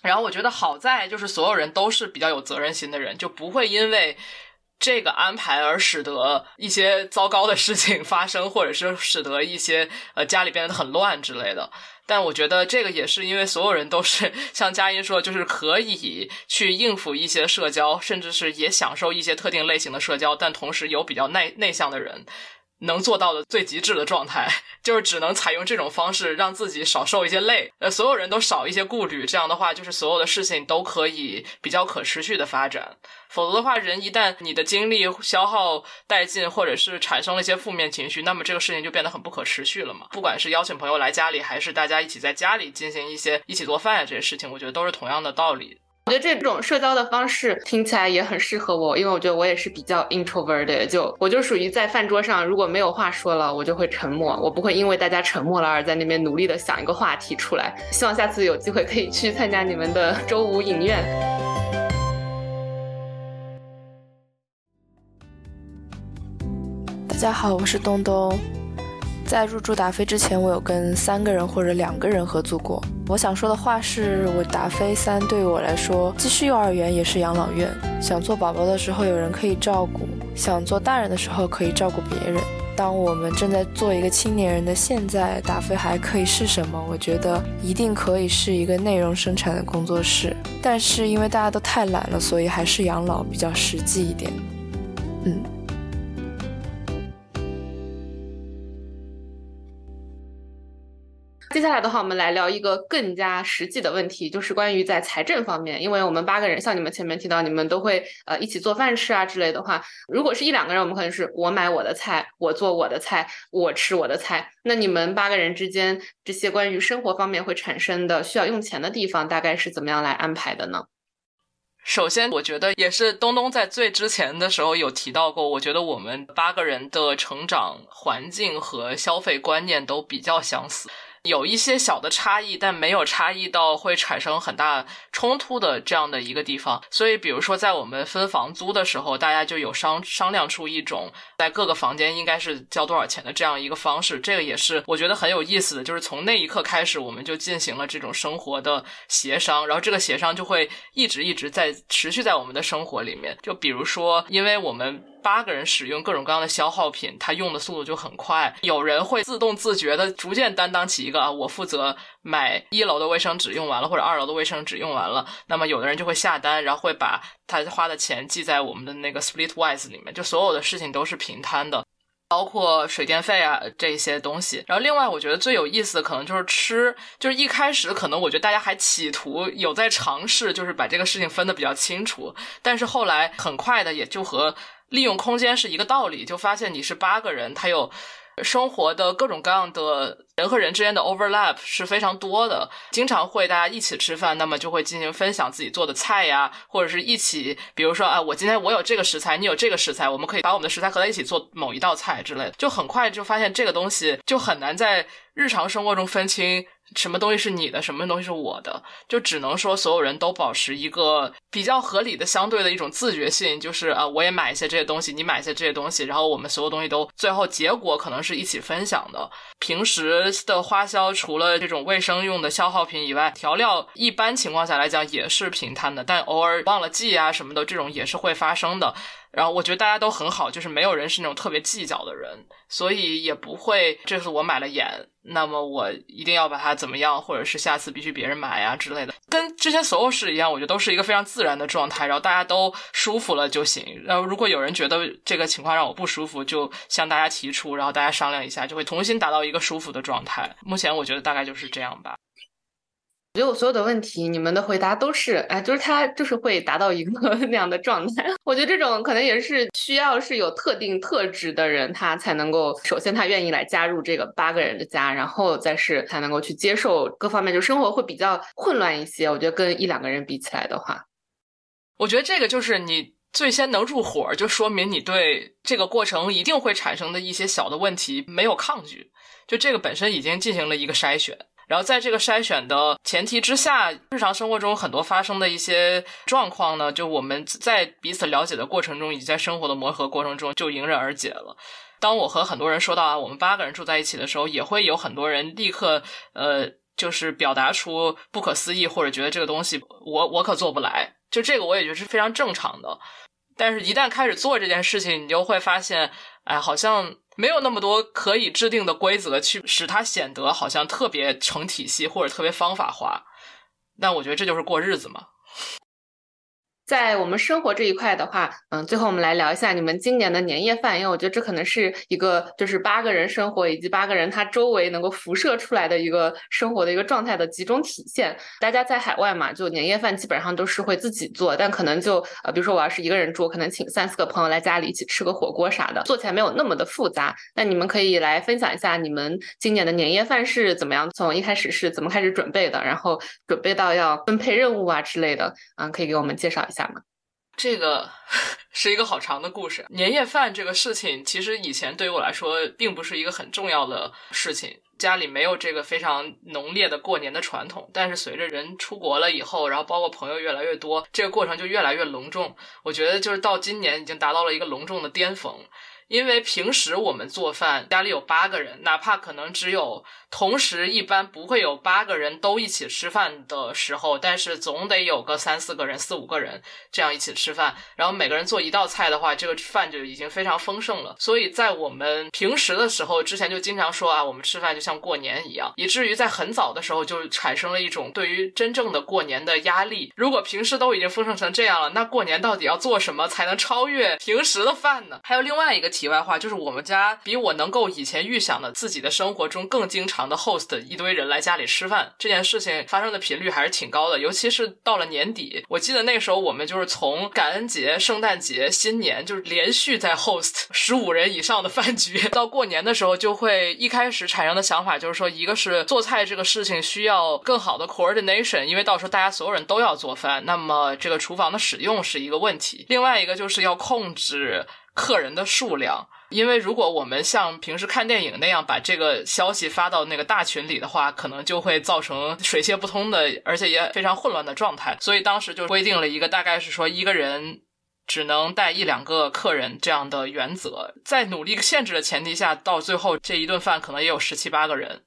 然后我觉得好在就是所有人都是比较有责任心的人，就不会因为这个安排而使得一些糟糕的事情发生，或者是使得一些呃家里变得很乱之类的。但我觉得这个也是因为所有人都是像佳音说，就是可以去应付一些社交，甚至是也享受一些特定类型的社交，但同时有比较内内向的人。能做到的最极致的状态，就是只能采用这种方式，让自己少受一些累，呃，所有人都少一些顾虑。这样的话，就是所有的事情都可以比较可持续的发展。否则的话，人一旦你的精力消耗殆尽，或者是产生了一些负面情绪，那么这个事情就变得很不可持续了嘛。不管是邀请朋友来家里，还是大家一起在家里进行一些一起做饭呀这些事情，我觉得都是同样的道理。我觉得这种社交的方式听起来也很适合我，因为我觉得我也是比较 introverted，就我就属于在饭桌上如果没有话说了，我就会沉默，我不会因为大家沉默了而在那边努力的想一个话题出来。希望下次有机会可以去参加你们的周五影院。大家好，我是东东。在入驻达菲之前，我有跟三个人或者两个人合租过。我想说的话是，我达菲三对于我来说，既是幼儿园，也是养老院。想做宝宝的时候有人可以照顾，想做大人的时候可以照顾别人。当我们正在做一个青年人的现在，达菲还可以是什么？我觉得一定可以是一个内容生产的工作室。但是因为大家都太懒了，所以还是养老比较实际一点。嗯。接下来的话，我们来聊一个更加实际的问题，就是关于在财政方面。因为我们八个人，像你们前面提到，你们都会呃一起做饭吃啊之类的话，如果是一两个人，我们可能是我买我的菜，我做我的菜，我吃我的菜。那你们八个人之间这些关于生活方面会产生的需要用钱的地方，大概是怎么样来安排的呢？首先，我觉得也是东东在最之前的时候有提到过，我觉得我们八个人的成长环境和消费观念都比较相似。有一些小的差异，但没有差异到会产生很大冲突的这样的一个地方。所以，比如说在我们分房租的时候，大家就有商商量出一种在各个房间应该是交多少钱的这样一个方式。这个也是我觉得很有意思的，就是从那一刻开始，我们就进行了这种生活的协商，然后这个协商就会一直一直在持续在我们的生活里面。就比如说，因为我们。八个人使用各种各样的消耗品，它用的速度就很快。有人会自动自觉的逐渐担当起一个啊，我负责买一楼的卫生纸用完了，或者二楼的卫生纸用完了。那么有的人就会下单，然后会把他花的钱记在我们的那个 Splitwise 里面，就所有的事情都是平摊的，包括水电费啊这些东西。然后另外我觉得最有意思的可能就是吃，就是一开始可能我觉得大家还企图有在尝试，就是把这个事情分的比较清楚，但是后来很快的也就和。利用空间是一个道理，就发现你是八个人，他有生活的各种各样的人和人之间的 overlap 是非常多的，经常会大家一起吃饭，那么就会进行分享自己做的菜呀，或者是一起，比如说啊，我今天我有这个食材，你有这个食材，我们可以把我们的食材合在一起做某一道菜之类的，就很快就发现这个东西就很难在日常生活中分清。什么东西是你的，什么东西是我的，就只能说所有人都保持一个比较合理的相对的一种自觉性，就是啊，我也买一些这些东西，你买一些这些东西，然后我们所有东西都最后结果可能是一起分享的。平时的花销除了这种卫生用的消耗品以外，调料一般情况下来讲也是平摊的，但偶尔忘了记啊什么的，这种也是会发生的。然后我觉得大家都很好，就是没有人是那种特别计较的人，所以也不会这次我买了盐，那么我一定要把它怎么样，或者是下次必须别人买呀之类的，跟之前所有事一样，我觉得都是一个非常自然的状态，然后大家都舒服了就行。然后如果有人觉得这个情况让我不舒服，就向大家提出，然后大家商量一下，就会重新达到一个舒服的状态。目前我觉得大概就是这样吧。我觉得我所有的问题，你们的回答都是，哎，就是他就是会达到一个 那样的状态。我觉得这种可能也是需要是有特定特质的人，他才能够，首先他愿意来加入这个八个人的家，然后再是才能够去接受各方面，就生活会比较混乱一些。我觉得跟一两个人比起来的话，我觉得这个就是你最先能入伙，就说明你对这个过程一定会产生的一些小的问题没有抗拒，就这个本身已经进行了一个筛选。然后在这个筛选的前提之下，日常生活中很多发生的一些状况呢，就我们在彼此了解的过程中，以及在生活的磨合过程中，就迎刃而解了。当我和很多人说到啊，我们八个人住在一起的时候，也会有很多人立刻呃就是表达出不可思议或者觉得这个东西我我可做不来，就这个我也觉得是非常正常的。但是，一旦开始做这件事情，你就会发现，哎，好像没有那么多可以制定的规则去使它显得好像特别成体系或者特别方法化。但我觉得这就是过日子嘛。在我们生活这一块的话，嗯，最后我们来聊一下你们今年的年夜饭，因为我觉得这可能是一个就是八个人生活以及八个人他周围能够辐射出来的一个生活的一个状态的集中体现。大家在海外嘛，就年夜饭基本上都是会自己做，但可能就呃，比如说我要是一个人住，可能请三四个朋友来家里一起吃个火锅啥的，做起来没有那么的复杂。那你们可以来分享一下你们今年的年夜饭是怎么样，从一开始是怎么开始准备的，然后准备到要分配任务啊之类的，嗯，可以给我们介绍一下。这个 是一个好长的故事。年夜饭这个事情，其实以前对于我来说，并不是一个很重要的事情。家里没有这个非常浓烈的过年的传统。但是随着人出国了以后，然后包括朋友越来越多，这个过程就越来越隆重。我觉得就是到今年已经达到了一个隆重的巅峰。因为平时我们做饭，家里有八个人，哪怕可能只有。同时，一般不会有八个人都一起吃饭的时候，但是总得有个三四个人、四五个人这样一起吃饭。然后每个人做一道菜的话，这个饭就已经非常丰盛了。所以在我们平时的时候，之前就经常说啊，我们吃饭就像过年一样，以至于在很早的时候就产生了一种对于真正的过年的压力。如果平时都已经丰盛成这样了，那过年到底要做什么才能超越平时的饭呢？还有另外一个题外话，就是我们家比我能够以前预想的自己的生活中更经常。的 host 一堆人来家里吃饭这件事情发生的频率还是挺高的，尤其是到了年底，我记得那时候我们就是从感恩节、圣诞节、新年就是连续在 host 十五人以上的饭局，到过年的时候就会一开始产生的想法就是说，一个是做菜这个事情需要更好的 coordination，因为到时候大家所有人都要做饭，那么这个厨房的使用是一个问题；另外一个就是要控制客人的数量。因为如果我们像平时看电影那样把这个消息发到那个大群里的话，可能就会造成水泄不通的，而且也非常混乱的状态。所以当时就规定了一个大概是说一个人只能带一两个客人这样的原则。在努力限制的前提下，到最后这一顿饭可能也有十七八个人。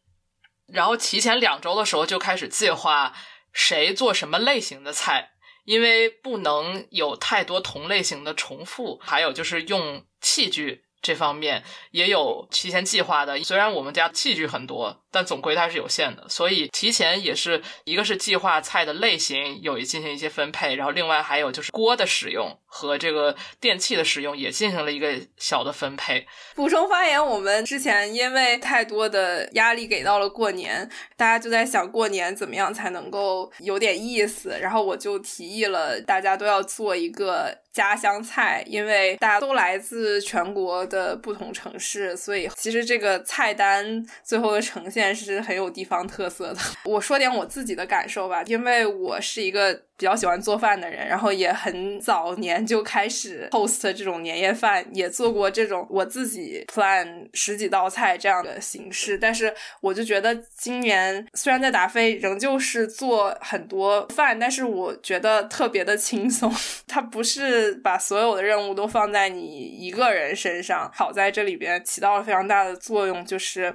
然后提前两周的时候就开始计划谁做什么类型的菜，因为不能有太多同类型的重复。还有就是用器具。这方面也有提前计划的，虽然我们家器具很多。但总归它是有限的，所以提前也是一个是计划菜的类型有进行一些分配，然后另外还有就是锅的使用和这个电器的使用也进行了一个小的分配。补充发言，我们之前因为太多的压力给到了过年，大家就在想过年怎么样才能够有点意思，然后我就提议了大家都要做一个家乡菜，因为大家都来自全国的不同城市，所以其实这个菜单最后的呈现。是很有地方特色的。我说点我自己的感受吧，因为我是一个。比较喜欢做饭的人，然后也很早年就开始 host 这种年夜饭，也做过这种我自己 plan 十几道菜这样的形式。但是我就觉得今年虽然在达菲仍旧是做很多饭，但是我觉得特别的轻松。它不是把所有的任务都放在你一个人身上，好在这里边起到了非常大的作用，就是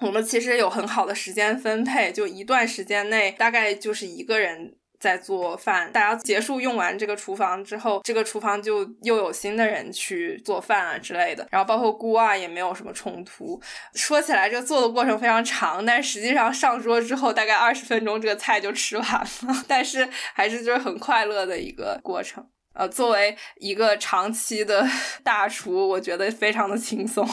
我们其实有很好的时间分配，就一段时间内大概就是一个人。在做饭，大家结束用完这个厨房之后，这个厨房就又有新的人去做饭啊之类的。然后包括锅啊也没有什么冲突。说起来，这个做的过程非常长，但实际上上桌之后大概二十分钟，这个菜就吃完了。但是还是就是很快乐的一个过程。呃，作为一个长期的 大厨，我觉得非常的轻松。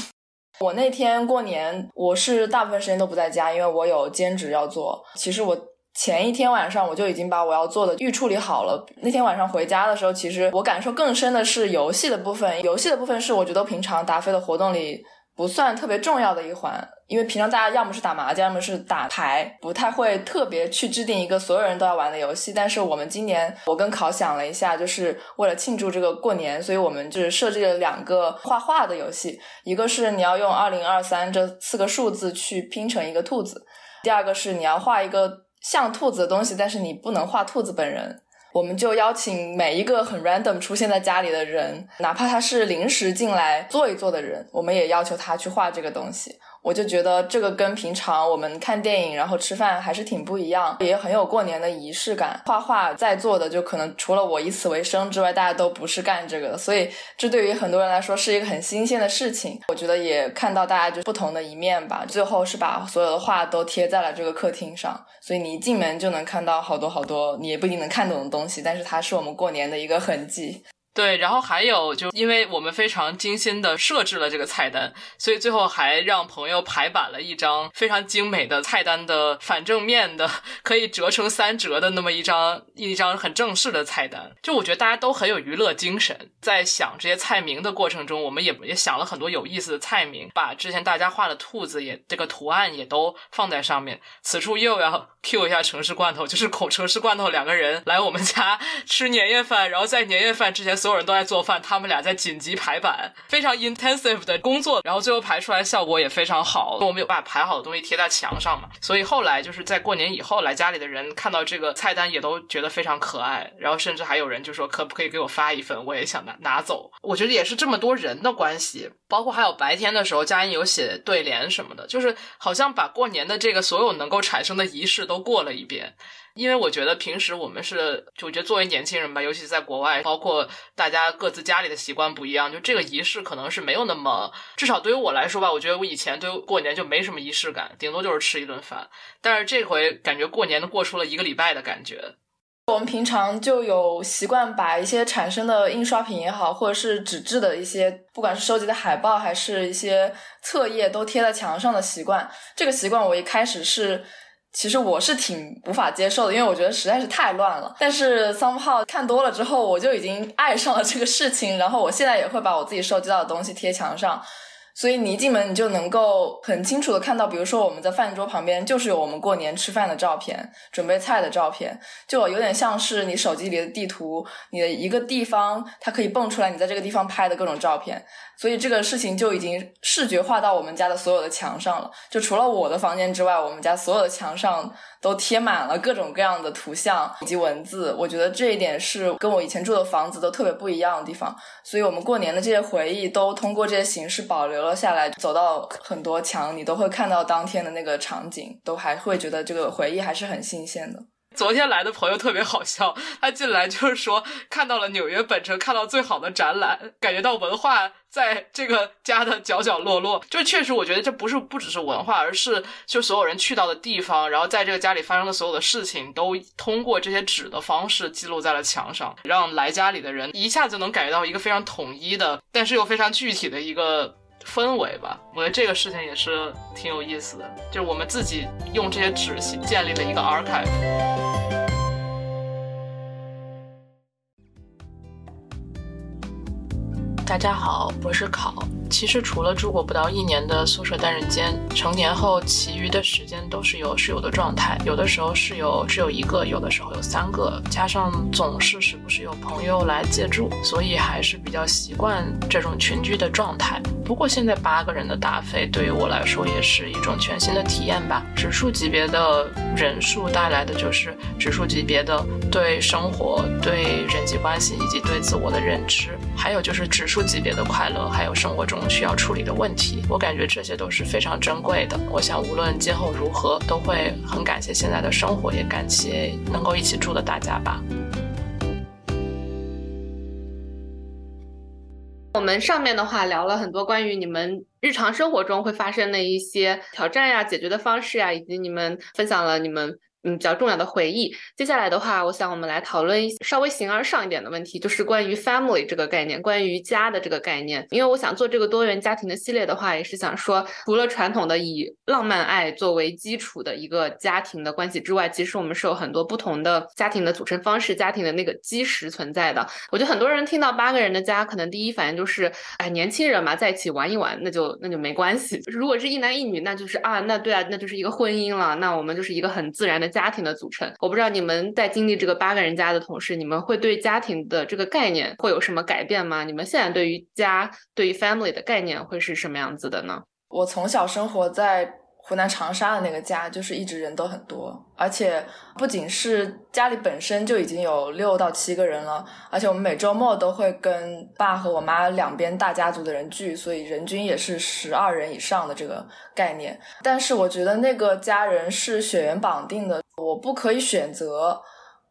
我那天过年，我是大部分时间都不在家，因为我有兼职要做。其实我。前一天晚上我就已经把我要做的预处理好了。那天晚上回家的时候，其实我感受更深的是游戏的部分。游戏的部分是我觉得平常达菲的活动里不算特别重要的一环，因为平常大家要么是打麻将，要么是打牌，不太会特别去制定一个所有人都要玩的游戏。但是我们今年，我跟考想了一下，就是为了庆祝这个过年，所以我们就是设置了两个画画的游戏，一个是你要用二零二三这四个数字去拼成一个兔子，第二个是你要画一个。像兔子的东西，但是你不能画兔子本人。我们就邀请每一个很 random 出现在家里的人，哪怕他是临时进来坐一坐的人，我们也要求他去画这个东西。我就觉得这个跟平常我们看电影然后吃饭还是挺不一样，也很有过年的仪式感。画画在座的就可能除了我以此为生之外，大家都不是干这个的，所以这对于很多人来说是一个很新鲜的事情。我觉得也看到大家就不同的一面吧。最后是把所有的画都贴在了这个客厅上，所以你一进门就能看到好多好多你也不一定能看懂的东西，但是它是我们过年的一个痕迹。对，然后还有就因为我们非常精心的设置了这个菜单，所以最后还让朋友排版了一张非常精美的菜单的反正面的，可以折成三折的那么一张一张很正式的菜单。就我觉得大家都很有娱乐精神，在想这些菜名的过程中，我们也也想了很多有意思的菜名，把之前大家画的兔子也这个图案也都放在上面。此处又要 Q 一下城市罐头，就是口城市罐头两个人来我们家吃年夜饭，然后在年夜饭之前。所有人都在做饭，他们俩在紧急排版，非常 intensive 的工作，然后最后排出来效果也非常好。我们有把排好的东西贴在墙上嘛，所以后来就是在过年以后来家里的人看到这个菜单也都觉得非常可爱，然后甚至还有人就说可不可以给我发一份，我也想拿拿走。我觉得也是这么多人的关系，包括还有白天的时候佳音有写对联什么的，就是好像把过年的这个所有能够产生的仪式都过了一遍。因为我觉得平时我们是，就我觉得作为年轻人吧，尤其是在国外，包括大家各自家里的习惯不一样，就这个仪式可能是没有那么，至少对于我来说吧，我觉得我以前对过年就没什么仪式感，顶多就是吃一顿饭。但是这回感觉过年都过出了一个礼拜的感觉。我们平常就有习惯把一些产生的印刷品也好，或者是纸质的一些，不管是收集的海报还是一些册页，都贴在墙上的习惯。这个习惯我一开始是。其实我是挺无法接受的，因为我觉得实在是太乱了。但是丧号看多了之后，我就已经爱上了这个事情。然后我现在也会把我自己收集到的东西贴墙上。所以你一进门，你就能够很清楚的看到，比如说我们在饭桌旁边就是有我们过年吃饭的照片，准备菜的照片，就有点像是你手机里的地图，你的一个地方它可以蹦出来你在这个地方拍的各种照片。所以这个事情就已经视觉化到我们家的所有的墙上了。就除了我的房间之外，我们家所有的墙上都贴满了各种各样的图像以及文字。我觉得这一点是跟我以前住的房子都特别不一样的地方。所以我们过年的这些回忆都通过这些形式保留了下来。走到很多墙，你都会看到当天的那个场景，都还会觉得这个回忆还是很新鲜的。昨天来的朋友特别好笑，他进来就是说看到了纽约本城看到最好的展览，感觉到文化在这个家的角角落落。就确实，我觉得这不是不只是文化，而是就所有人去到的地方，然后在这个家里发生的所有的事情，都通过这些纸的方式记录在了墙上，让来家里的人一下就能感觉到一个非常统一的，但是又非常具体的一个。氛围吧，我觉得这个事情也是挺有意思的，就是我们自己用这些纸建立了一个 archive。大家好，我是考。其实除了住过不到一年的宿舍单人间，成年后其余的时间都是有室友的状态。有的时候室友只有一个，有的时候有三个，加上总是时不时有朋友来借住，所以还是比较习惯这种群居的状态。不过现在八个人的大飞对于我来说也是一种全新的体验吧。指数级别的人数带来的就是指数级别的对生活、对人际关系以及对自我的认知，还有就是指数。级别的快乐，还有生活中需要处理的问题，我感觉这些都是非常珍贵的。我想，无论今后如何，都会很感谢现在的生活，也感谢能够一起住的大家吧。我们上面的话聊了很多关于你们日常生活中会发生的一些挑战呀、解决的方式呀，以及你们分享了你们。嗯，比较重要的回忆。接下来的话，我想我们来讨论一稍微形而上一点的问题，就是关于 family 这个概念，关于家的这个概念。因为我想做这个多元家庭的系列的话，也是想说，除了传统的以浪漫爱作为基础的一个家庭的关系之外，其实我们是有很多不同的家庭的组成方式，家庭的那个基石存在的。我觉得很多人听到八个人的家，可能第一反应就是，哎，年轻人嘛，在一起玩一玩，那就那就没关系。如果是一男一女，那就是啊，那对啊，那就是一个婚姻了，那我们就是一个很自然的。家庭的组成，我不知道你们在经历这个八个人家的同时，你们会对家庭的这个概念会有什么改变吗？你们现在对于家、对于 family 的概念会是什么样子的呢？我从小生活在湖南长沙的那个家，就是一直人都很多，而且不仅是家里本身就已经有六到七个人了，而且我们每周末都会跟爸和我妈两边大家族的人聚，所以人均也是十二人以上的这个概念。但是我觉得那个家人是血缘绑定的，我不可以选择。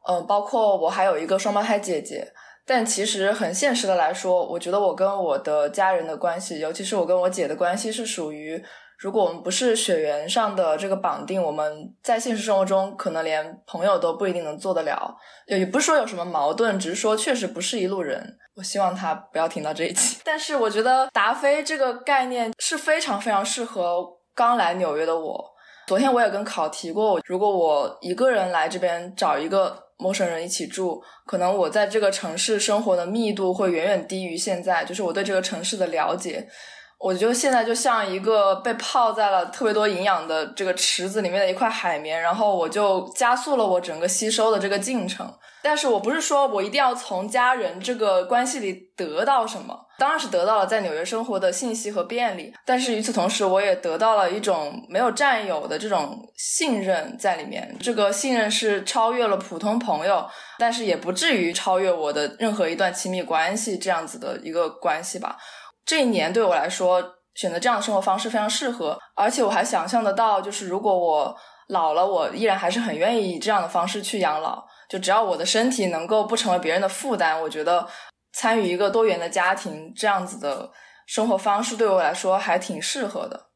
嗯，包括我还有一个双胞胎姐姐。但其实很现实的来说，我觉得我跟我的家人的关系，尤其是我跟我姐的关系，是属于如果我们不是血缘上的这个绑定，我们在现实生活中可能连朋友都不一定能做得了。也不是说有什么矛盾，只是说确实不是一路人。我希望他不要听到这一期。但是我觉得达菲这个概念是非常非常适合刚来纽约的我。昨天我也跟考提过，如果我一个人来这边找一个。陌生人一起住，可能我在这个城市生活的密度会远远低于现在。就是我对这个城市的了解，我觉得现在就像一个被泡在了特别多营养的这个池子里面的一块海绵，然后我就加速了我整个吸收的这个进程。但是我不是说我一定要从家人这个关系里得到什么，当然是得到了在纽约生活的信息和便利。但是与此同时，我也得到了一种没有占有的这种信任在里面。这个信任是超越了普通朋友，但是也不至于超越我的任何一段亲密关系这样子的一个关系吧。这一年对我来说，选择这样的生活方式非常适合，而且我还想象得到，就是如果我老了，我依然还是很愿意以这样的方式去养老。就只要我的身体能够不成为别人的负担，我觉得参与一个多元的家庭这样子的生活方式对我来说还挺适合的。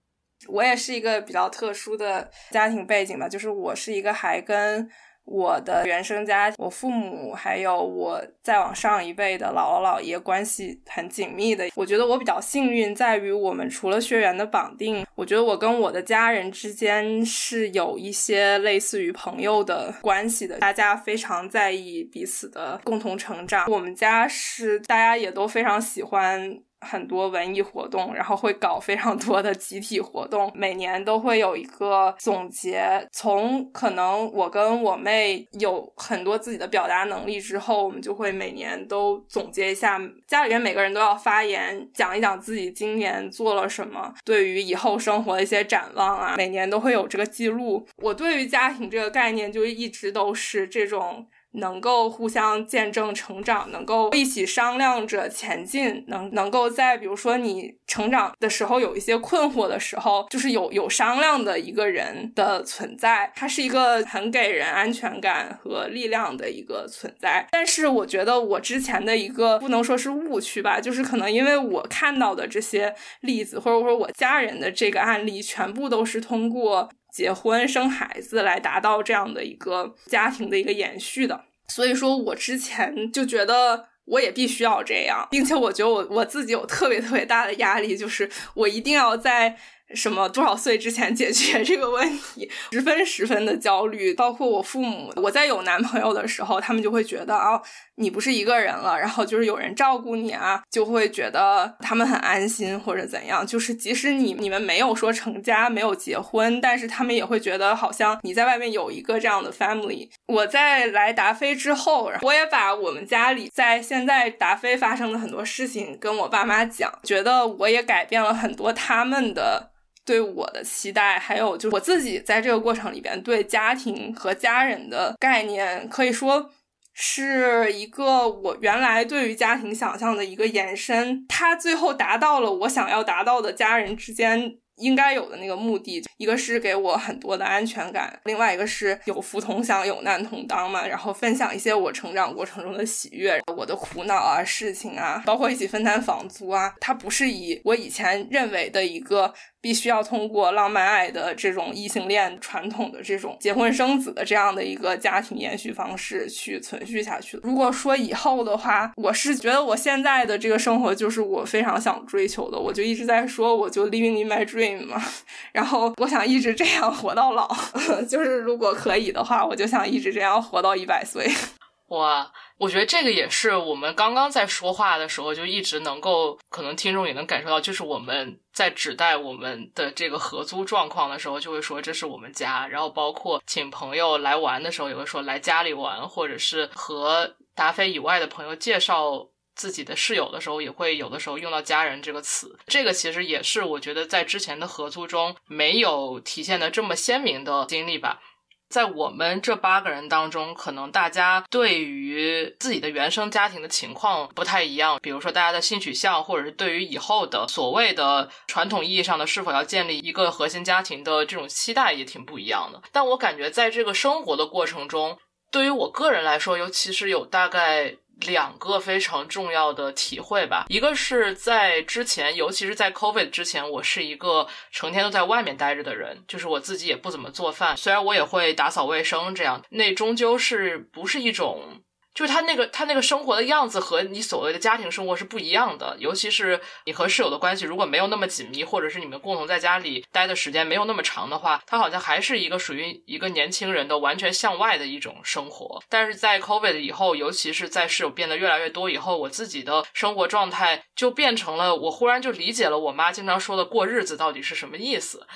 我也是一个比较特殊的家庭背景吧，就是我是一个还跟。我的原生家，我父母还有我再往上一辈的姥姥姥爷关系很紧密的。我觉得我比较幸运，在于我们除了血缘的绑定，我觉得我跟我的家人之间是有一些类似于朋友的关系的。大家非常在意彼此的共同成长。我们家是大家也都非常喜欢。很多文艺活动，然后会搞非常多的集体活动，每年都会有一个总结。从可能我跟我妹有很多自己的表达能力之后，我们就会每年都总结一下，家里面每个人都要发言，讲一讲自己今年做了什么，对于以后生活的一些展望啊，每年都会有这个记录。我对于家庭这个概念，就一直都是这种。能够互相见证成长，能够一起商量着前进，能能够在比如说你成长的时候有一些困惑的时候，就是有有商量的一个人的存在，它是一个很给人安全感和力量的一个存在。但是我觉得我之前的一个不能说是误区吧，就是可能因为我看到的这些例子，或者说我家人的这个案例，全部都是通过。结婚生孩子来达到这样的一个家庭的一个延续的，所以说我之前就觉得我也必须要这样，并且我觉得我我自己有特别特别大的压力，就是我一定要在。什么多少岁之前解决这个问题，十分十分的焦虑。包括我父母，我在有男朋友的时候，他们就会觉得啊，你不是一个人了，然后就是有人照顾你啊，就会觉得他们很安心或者怎样。就是即使你你们没有说成家，没有结婚，但是他们也会觉得好像你在外面有一个这样的 family。我在来达菲之后，我也把我们家里在现在达菲发生的很多事情跟我爸妈讲，觉得我也改变了很多他们的。对我的期待，还有就是我自己在这个过程里边对家庭和家人的概念，可以说是一个我原来对于家庭想象的一个延伸。它最后达到了我想要达到的家人之间应该有的那个目的，一个是给我很多的安全感，另外一个是有福同享，有难同当嘛，然后分享一些我成长过程中的喜悦，我的苦恼啊、事情啊，包括一起分担房租啊。它不是以我以前认为的一个。必须要通过浪漫爱的这种异性恋传统的这种结婚生子的这样的一个家庭延续方式去存续下去。如果说以后的话，我是觉得我现在的这个生活就是我非常想追求的，我就一直在说，我就 living in my dream 嘛。然后我想一直这样活到老，就是如果可以的话，我就想一直这样活到一百岁。哇，我觉得这个也是我们刚刚在说话的时候就一直能够，可能听众也能感受到，就是我们在指代我们的这个合租状况的时候，就会说这是我们家，然后包括请朋友来玩的时候，也会说来家里玩，或者是和达菲以外的朋友介绍。自己的室友的时候，也会有的时候用到“家人”这个词。这个其实也是我觉得在之前的合租中没有体现的这么鲜明的经历吧。在我们这八个人当中，可能大家对于自己的原生家庭的情况不太一样。比如说，大家的性取向，或者是对于以后的所谓的传统意义上的是否要建立一个核心家庭的这种期待也挺不一样的。但我感觉，在这个生活的过程中，对于我个人来说，尤其是有大概。两个非常重要的体会吧，一个是在之前，尤其是在 COVID 之前，我是一个成天都在外面待着的人，就是我自己也不怎么做饭，虽然我也会打扫卫生，这样那终究是不是一种。就是他那个他那个生活的样子和你所谓的家庭生活是不一样的，尤其是你和室友的关系如果没有那么紧密，或者是你们共同在家里待的时间没有那么长的话，他好像还是一个属于一个年轻人的完全向外的一种生活。但是在 COVID 以后，尤其是在室友变得越来越多以后，我自己的生活状态就变成了，我忽然就理解了我妈经常说的过日子到底是什么意思。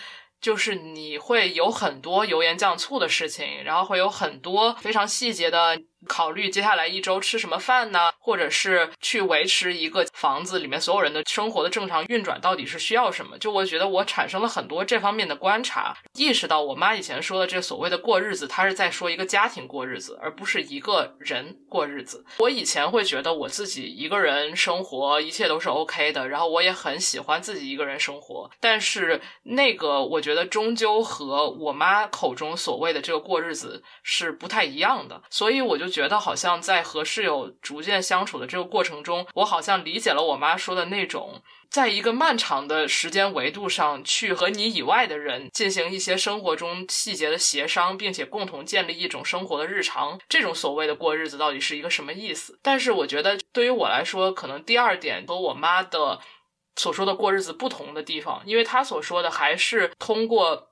就是你会有很多油盐酱醋的事情，然后会有很多非常细节的考虑，接下来一周吃什么饭呢？或者是去维持一个房子里面所有人的生活的正常运转，到底是需要什么？就我觉得我产生了很多这方面的观察，意识到我妈以前说的这所谓的过日子，她是在说一个家庭过日子，而不是一个人过日子。我以前会觉得我自己一个人生活一切都是 OK 的，然后我也很喜欢自己一个人生活，但是那个我觉得。终究和我妈口中所谓的这个过日子是不太一样的，所以我就觉得好像在和室友逐渐相处的这个过程中，我好像理解了我妈说的那种，在一个漫长的时间维度上去和你以外的人进行一些生活中细节的协商，并且共同建立一种生活的日常，这种所谓的过日子到底是一个什么意思？但是我觉得对于我来说，可能第二点和我妈的。所说的过日子不同的地方，因为他所说的还是通过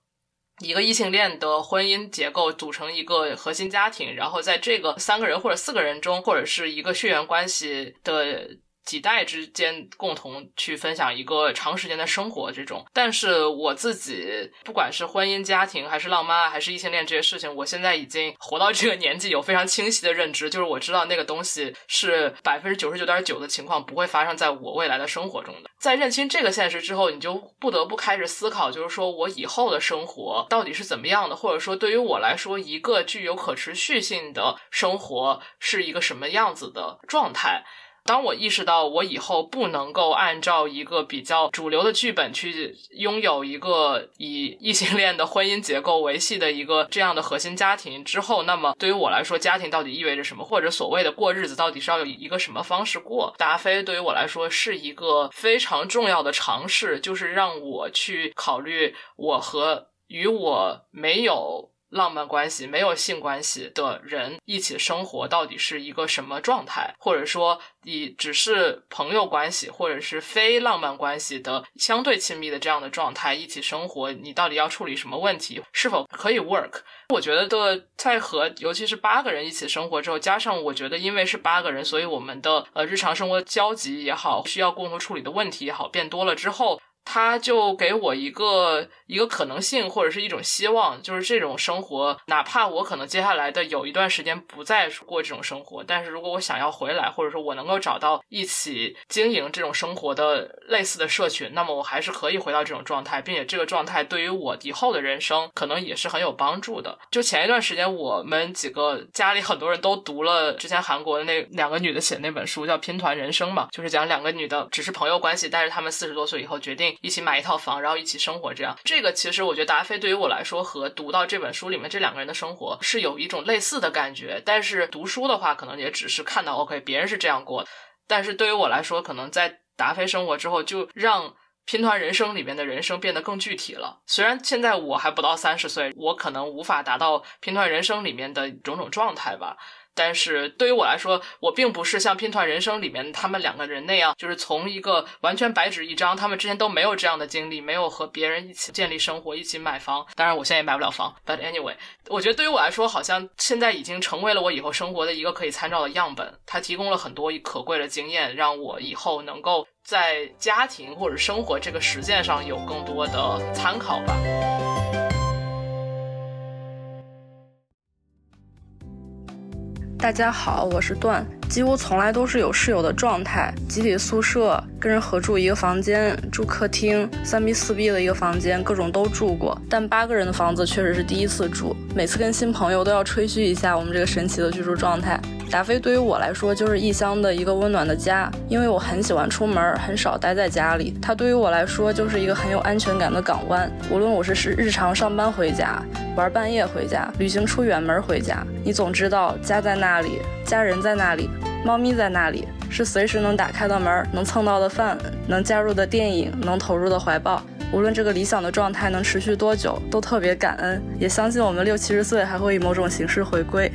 一个异性恋的婚姻结构组成一个核心家庭，然后在这个三个人或者四个人中，或者是一个血缘关系的。几代之间共同去分享一个长时间的生活，这种。但是我自己，不管是婚姻家庭，还是浪漫，还是异性恋这些事情，我现在已经活到这个年纪，有非常清晰的认知，就是我知道那个东西是百分之九十九点九的情况不会发生在我未来的生活中的。在认清这个现实之后，你就不得不开始思考，就是说我以后的生活到底是怎么样的，或者说对于我来说，一个具有可持续性的生活是一个什么样子的状态。当我意识到我以后不能够按照一个比较主流的剧本去拥有一个以异性恋的婚姻结构维系的一个这样的核心家庭之后，那么对于我来说，家庭到底意味着什么，或者所谓的过日子到底是要有一个什么方式过？达菲对于我来说是一个非常重要的尝试，就是让我去考虑我和与我没有。浪漫关系没有性关系的人一起生活到底是一个什么状态？或者说，你只是朋友关系，或者是非浪漫关系的相对亲密的这样的状态一起生活，你到底要处理什么问题？是否可以 work？我觉得的在和尤其是八个人一起生活之后，加上我觉得因为是八个人，所以我们的呃日常生活交集也好，需要共同处理的问题也好，变多了之后。他就给我一个一个可能性，或者是一种希望，就是这种生活，哪怕我可能接下来的有一段时间不再过这种生活，但是如果我想要回来，或者说我能够找到一起经营这种生活的类似的社群，那么我还是可以回到这种状态，并且这个状态对于我以后的人生可能也是很有帮助的。就前一段时间，我们几个家里很多人都读了之前韩国的那两个女的写的那本书，叫《拼团人生》嘛，就是讲两个女的只是朋友关系，但是她们四十多岁以后决定。一起买一套房，然后一起生活，这样这个其实我觉得达菲对于我来说和读到这本书里面这两个人的生活是有一种类似的感觉。但是读书的话，可能也只是看到 OK 别人是这样过，但是对于我来说，可能在达菲生活之后，就让拼团人生里面的人生变得更具体了。虽然现在我还不到三十岁，我可能无法达到拼团人生里面的种种状态吧。但是对于我来说，我并不是像《拼团人生》里面他们两个人那样，就是从一个完全白纸一张，他们之前都没有这样的经历，没有和别人一起建立生活，一起买房。当然，我现在也买不了房。But anyway，我觉得对于我来说，好像现在已经成为了我以后生活的一个可以参照的样本。它提供了很多可贵的经验，让我以后能够在家庭或者生活这个实践上有更多的参考吧。大家好，我是段。几乎从来都是有室友的状态，集体宿舍，跟人合住一个房间，住客厅，三 B 四 B 的一个房间，各种都住过。但八个人的房子确实是第一次住，每次跟新朋友都要吹嘘一下我们这个神奇的居住状态。达菲对于我来说就是异乡的一个温暖的家，因为我很喜欢出门，很少待在家里。它对于我来说就是一个很有安全感的港湾。无论我是是日常上班回家，玩半夜回家，旅行出远门回家，你总知道家在那里，家人在那里。猫咪在那里，是随时能打开的门，能蹭到的饭，能加入的电影，能投入的怀抱。无论这个理想的状态能持续多久，都特别感恩，也相信我们六七十岁还会以某种形式回归。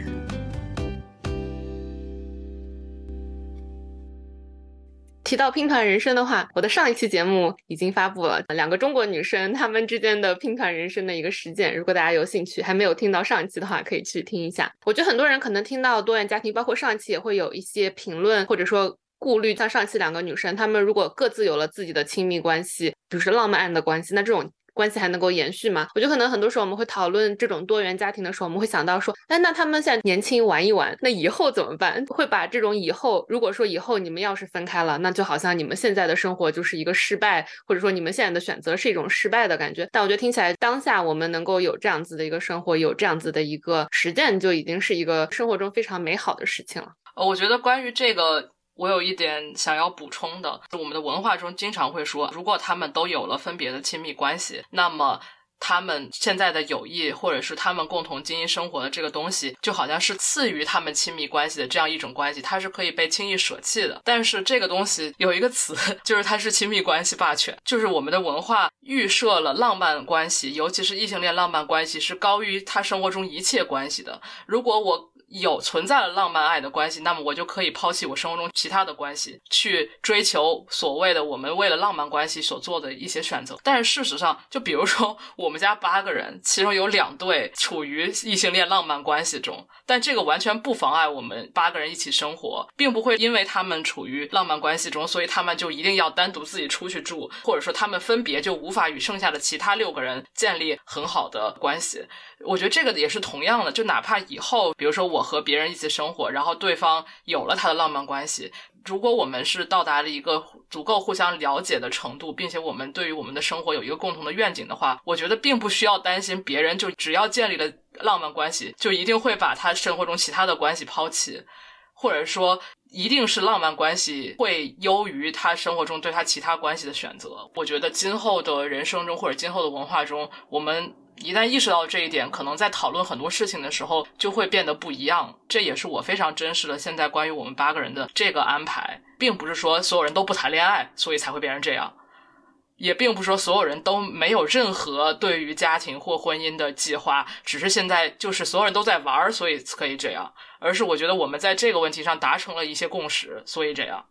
提到拼团人生的话，我的上一期节目已经发布了，两个中国女生她们之间的拼团人生的一个实践。如果大家有兴趣，还没有听到上一期的话，可以去听一下。我觉得很多人可能听到多元家庭，包括上一期也会有一些评论或者说顾虑。像上一期两个女生，她们如果各自有了自己的亲密关系，比如说浪漫爱的关系，那这种。关系还能够延续吗？我觉得可能很多时候我们会讨论这种多元家庭的时候，我们会想到说，哎，那他们现在年轻玩一玩，那以后怎么办？会把这种以后，如果说以后你们要是分开了，那就好像你们现在的生活就是一个失败，或者说你们现在的选择是一种失败的感觉。但我觉得听起来，当下我们能够有这样子的一个生活，有这样子的一个实践，就已经是一个生活中非常美好的事情了。我觉得关于这个。我有一点想要补充的，我们的文化中经常会说，如果他们都有了分别的亲密关系，那么他们现在的友谊，或者是他们共同经营生活的这个东西，就好像是次于他们亲密关系的这样一种关系，它是可以被轻易舍弃的。但是这个东西有一个词，就是它是亲密关系霸权，就是我们的文化预设了浪漫关系，尤其是异性恋浪漫关系是高于他生活中一切关系的。如果我有存在了浪漫爱的关系，那么我就可以抛弃我生活中其他的关系，去追求所谓的我们为了浪漫关系所做的一些选择。但是事实上，就比如说我们家八个人，其中有两对处于异性恋浪漫关系中，但这个完全不妨碍我们八个人一起生活，并不会因为他们处于浪漫关系中，所以他们就一定要单独自己出去住，或者说他们分别就无法与剩下的其他六个人建立很好的关系。我觉得这个也是同样的，就哪怕以后，比如说我我和别人一起生活，然后对方有了他的浪漫关系，如果我们是到达了一个足够互相了解的程度，并且我们对于我们的生活有一个共同的愿景的话，我觉得并不需要担心别人就只要建立了浪漫关系，就一定会把他生活中其他的关系抛弃，或者说一定是浪漫关系会优于他生活中对他其他关系的选择。我觉得今后的人生中或者今后的文化中，我们。一旦意识到这一点，可能在讨论很多事情的时候就会变得不一样。这也是我非常珍视的。现在关于我们八个人的这个安排，并不是说所有人都不谈恋爱，所以才会变成这样；也并不是说所有人都没有任何对于家庭或婚姻的计划，只是现在就是所有人都在玩，所以可以这样。而是我觉得我们在这个问题上达成了一些共识，所以这样。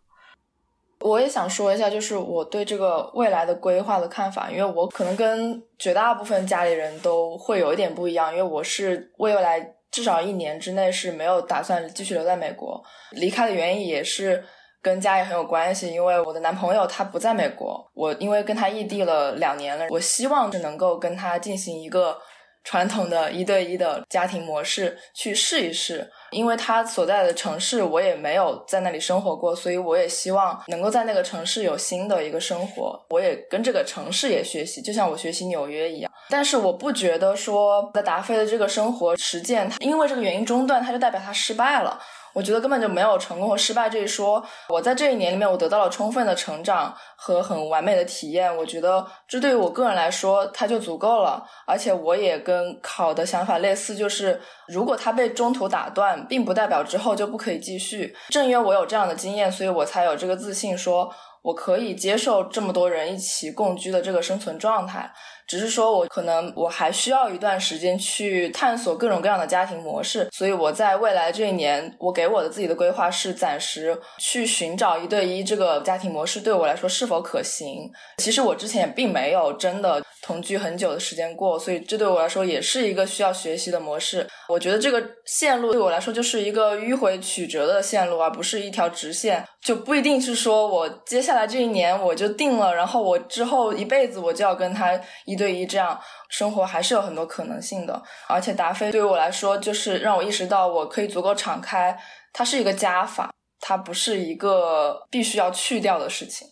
我也想说一下，就是我对这个未来的规划的看法，因为我可能跟绝大部分家里人都会有一点不一样，因为我是未来至少一年之内是没有打算继续留在美国，离开的原因也是跟家里很有关系，因为我的男朋友他不在美国，我因为跟他异地了两年了，我希望是能够跟他进行一个。传统的一对一的家庭模式去试一试，因为他所在的城市我也没有在那里生活过，所以我也希望能够在那个城市有新的一个生活，我也跟这个城市也学习，就像我学习纽约一样。但是我不觉得说在达菲的这个生活实践，因为这个原因中断，它就代表他失败了。我觉得根本就没有成功和失败这一说。我在这一年里面，我得到了充分的成长和很完美的体验。我觉得这对于我个人来说，它就足够了。而且我也跟考的想法类似，就是如果它被中途打断，并不代表之后就不可以继续。正因为我有这样的经验，所以我才有这个自信，说我可以接受这么多人一起共居的这个生存状态。只是说，我可能我还需要一段时间去探索各种各样的家庭模式，所以我在未来这一年，我给我的自己的规划是暂时去寻找一对一这个家庭模式对我来说是否可行。其实我之前也并没有真的。同居很久的时间过，所以这对我来说也是一个需要学习的模式。我觉得这个线路对我来说就是一个迂回曲折的线路，而不是一条直线。就不一定是说我接下来这一年我就定了，然后我之后一辈子我就要跟他一对一这样生活，还是有很多可能性的。而且达菲对于我来说，就是让我意识到我可以足够敞开，它是一个加法，它不是一个必须要去掉的事情。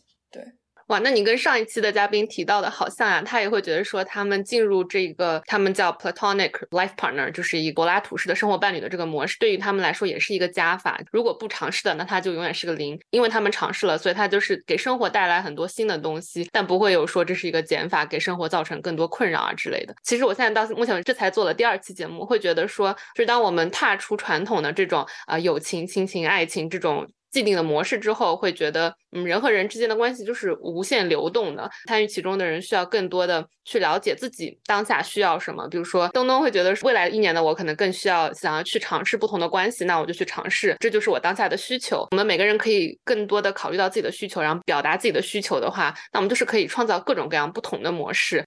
哇，那你跟上一期的嘉宾提到的好像呀，他也会觉得说，他们进入这个他们叫 platonic life partner，就是以柏拉图式的生活伴侣的这个模式，对于他们来说也是一个加法。如果不尝试的，那他就永远是个零，因为他们尝试了，所以他就是给生活带来很多新的东西，但不会有说这是一个减法，给生活造成更多困扰啊之类的。其实我现在到目前为止这才做了第二期节目，会觉得说，就是当我们踏出传统的这种啊友情、亲情、爱情这种。既定的模式之后，会觉得，嗯，人和人之间的关系就是无限流动的。参与其中的人需要更多的去了解自己当下需要什么。比如说，东东会觉得未来一年的我可能更需要想要去尝试不同的关系，那我就去尝试，这就是我当下的需求。我们每个人可以更多的考虑到自己的需求，然后表达自己的需求的话，那我们就是可以创造各种各样不同的模式。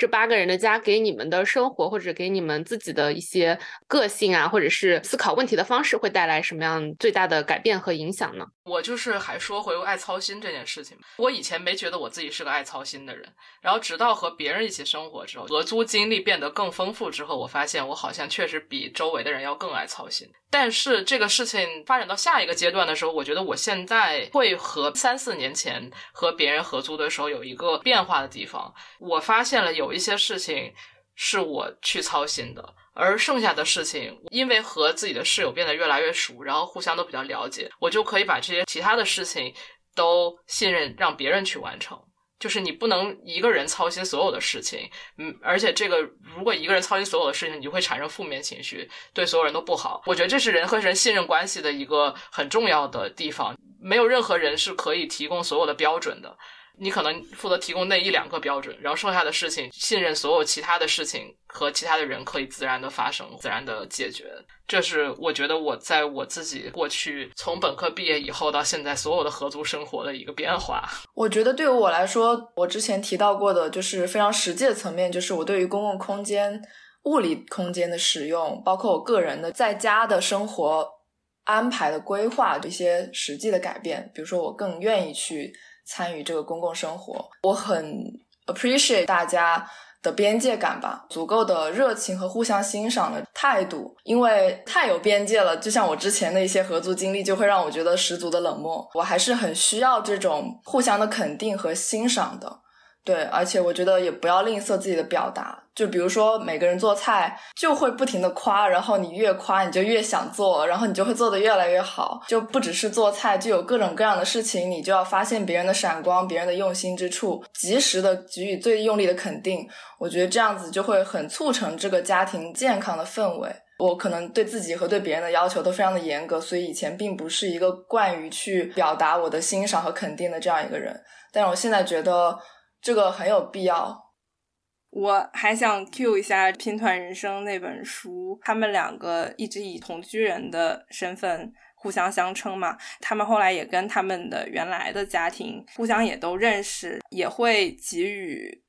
这八个人的家给你们的生活，或者给你们自己的一些个性啊，或者是思考问题的方式，会带来什么样最大的改变和影响呢？我就是还说回爱操心这件事情，我以前没觉得我自己是个爱操心的人，然后直到和别人一起生活之后，合租经历变得更丰富之后，我发现我好像确实比周围的人要更爱操心。但是这个事情发展到下一个阶段的时候，我觉得我现在会和三四年前和别人合租的时候有一个变化的地方。我发现了有一些事情是我去操心的，而剩下的事情，因为和自己的室友变得越来越熟，然后互相都比较了解，我就可以把这些其他的事情都信任让别人去完成。就是你不能一个人操心所有的事情，嗯，而且这个如果一个人操心所有的事情，你就会产生负面情绪，对所有人都不好。我觉得这是人和人信任关系的一个很重要的地方，没有任何人是可以提供所有的标准的。你可能负责提供那一两个标准，然后剩下的事情，信任所有其他的事情和其他的人可以自然的发生，自然的解决。这是我觉得我在我自己过去从本科毕业以后到现在所有的合租生活的一个变化。我觉得对于我来说，我之前提到过的，就是非常实际的层面，就是我对于公共空间、物理空间的使用，包括我个人的在家的生活安排的规划一些实际的改变。比如说，我更愿意去。参与这个公共生活，我很 appreciate 大家的边界感吧，足够的热情和互相欣赏的态度，因为太有边界了，就像我之前的一些合租经历，就会让我觉得十足的冷漠。我还是很需要这种互相的肯定和欣赏的。对，而且我觉得也不要吝啬自己的表达。就比如说，每个人做菜就会不停的夸，然后你越夸，你就越想做，然后你就会做的越来越好。就不只是做菜，就有各种各样的事情，你就要发现别人的闪光，别人的用心之处，及时的给予最用力的肯定。我觉得这样子就会很促成这个家庭健康的氛围。我可能对自己和对别人的要求都非常的严格，所以以前并不是一个惯于去表达我的欣赏和肯定的这样一个人。但是我现在觉得。这个很有必要。我还想 cue 一下《拼团人生》那本书，他们两个一直以同居人的身份互相相称嘛。他们后来也跟他们的原来的家庭互相也都认识，也会给予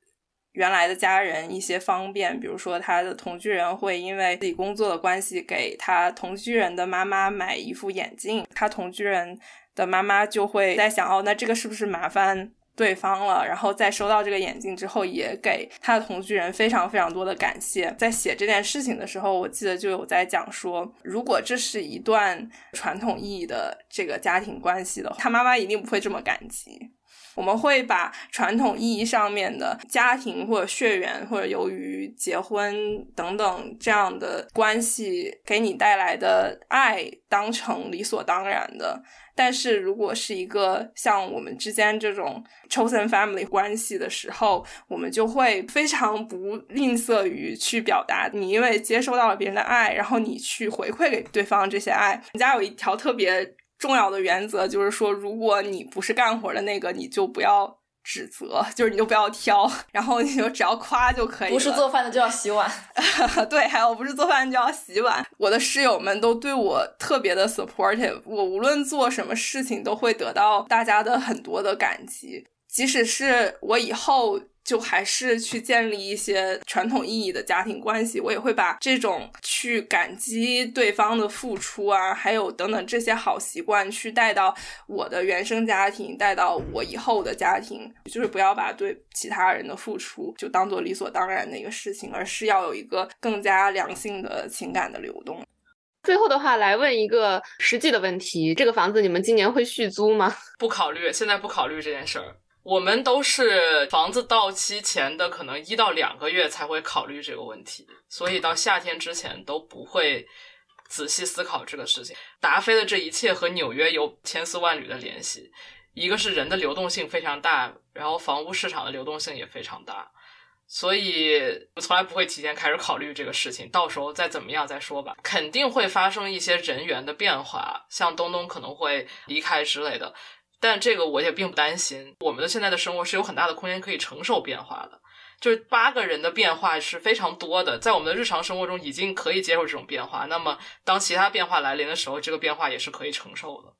原来的家人一些方便。比如说，他的同居人会因为自己工作的关系，给他同居人的妈妈买一副眼镜。他同居人的妈妈就会在想：哦，那这个是不是麻烦？对方了，然后在收到这个眼镜之后，也给他的同居人非常非常多的感谢。在写这件事情的时候，我记得就有在讲说，如果这是一段传统意义的这个家庭关系的话，他妈妈一定不会这么感激。我们会把传统意义上面的家庭或者血缘或者由于结婚等等这样的关系给你带来的爱当成理所当然的。但是如果是一个像我们之间这种 chosen family 关系的时候，我们就会非常不吝啬于去表达你因为接收到了别人的爱，然后你去回馈给对方这些爱。人家有一条特别重要的原则，就是说，如果你不是干活的那个，你就不要。指责 就是你就不要挑，然后你就只要夸就可以不是做饭的就要洗碗，对，还有不是做饭就要洗碗。我的室友们都对我特别的 supportive，我无论做什么事情都会得到大家的很多的感激。即使是我以后。就还是去建立一些传统意义的家庭关系，我也会把这种去感激对方的付出啊，还有等等这些好习惯去带到我的原生家庭，带到我以后的家庭，就是不要把对其他人的付出就当做理所当然的一个事情，而是要有一个更加良性的情感的流动。最后的话，来问一个实际的问题：这个房子你们今年会续租吗？不考虑，现在不考虑这件事儿。我们都是房子到期前的可能一到两个月才会考虑这个问题，所以到夏天之前都不会仔细思考这个事情。达菲的这一切和纽约有千丝万缕的联系，一个是人的流动性非常大，然后房屋市场的流动性也非常大，所以我从来不会提前开始考虑这个事情，到时候再怎么样再说吧。肯定会发生一些人员的变化，像东东可能会离开之类的。但这个我也并不担心，我们的现在的生活是有很大的空间可以承受变化的。就是八个人的变化是非常多的，在我们的日常生活中已经可以接受这种变化。那么当其他变化来临的时候，这个变化也是可以承受的。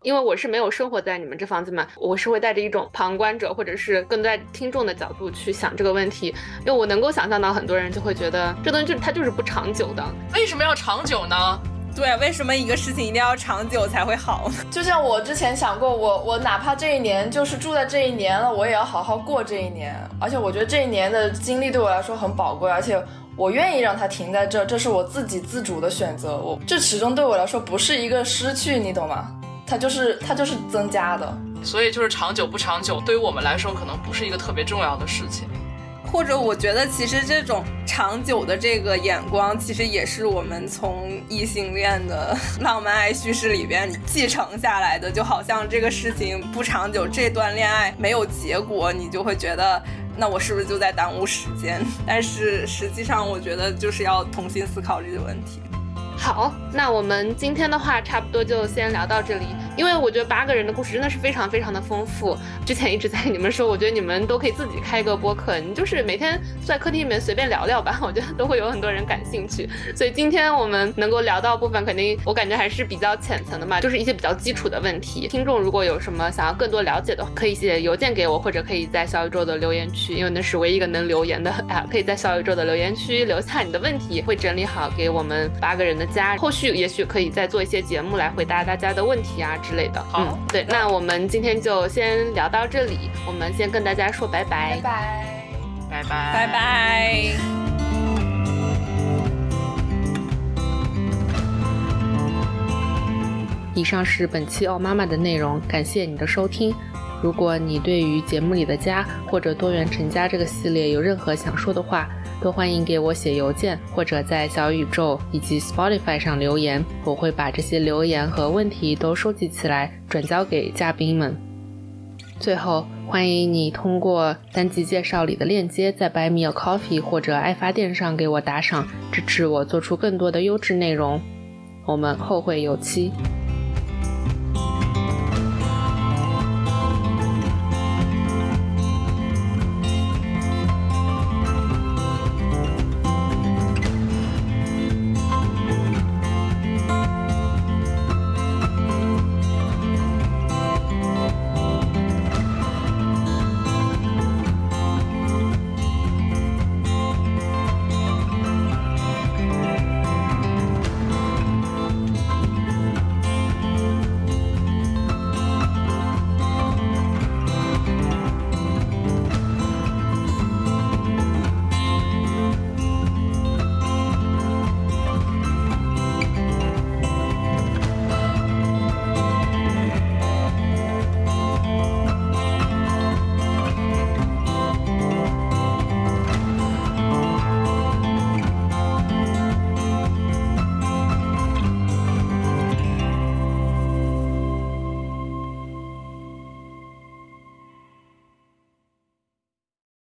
因为我是没有生活在你们这房子嘛，我是会带着一种旁观者或者是更在听众的角度去想这个问题，因为我能够想象到很多人就会觉得这东西就它就是不长久的。为什么要长久呢？对，为什么一个事情一定要长久才会好？就像我之前想过，我我哪怕这一年就是住在这一年了，我也要好好过这一年。而且我觉得这一年的经历对我来说很宝贵，而且我愿意让它停在这，这是我自己自主的选择。我这始终对我来说不是一个失去，你懂吗？它就是它就是增加的。所以就是长久不长久，对于我们来说可能不是一个特别重要的事情。或者我觉得，其实这种长久的这个眼光，其实也是我们从异性恋的浪漫爱叙事里边继承下来的。就好像这个事情不长久，这段恋爱没有结果，你就会觉得，那我是不是就在耽误时间？但是实际上，我觉得就是要重新思考这个问题。好，那我们今天的话差不多就先聊到这里。因为我觉得八个人的故事真的是非常非常的丰富。之前一直在跟你们说，我觉得你们都可以自己开一个播客，你就是每天坐在客厅里面随便聊聊吧，我觉得都会有很多人感兴趣。所以今天我们能够聊到部分，肯定我感觉还是比较浅层的嘛，就是一些比较基础的问题。听众如果有什么想要更多了解的，可以写邮件给我，或者可以在小宇宙的留言区，因为那是唯一一个能留言的 app，可以在小宇宙的留言区留下你的问题，会整理好给我们八个人的家。后续也许可以再做一些节目来回答大家的问题啊之类的。好，对，那我们今天就先聊到这里，我们先跟大家说拜拜，拜拜，拜拜，拜拜。以上是本期《奥妈妈》的内容，感谢你的收听。如果你对于节目里的家或者多元成家这个系列有任何想说的话，都欢迎给我写邮件，或者在小宇宙以及 Spotify 上留言，我会把这些留言和问题都收集起来，转交给嘉宾们。最后，欢迎你通过单集介绍里的链接，在 Buy Me a Coffee 或者爱发电上给我打赏，支持我做出更多的优质内容。我们后会有期。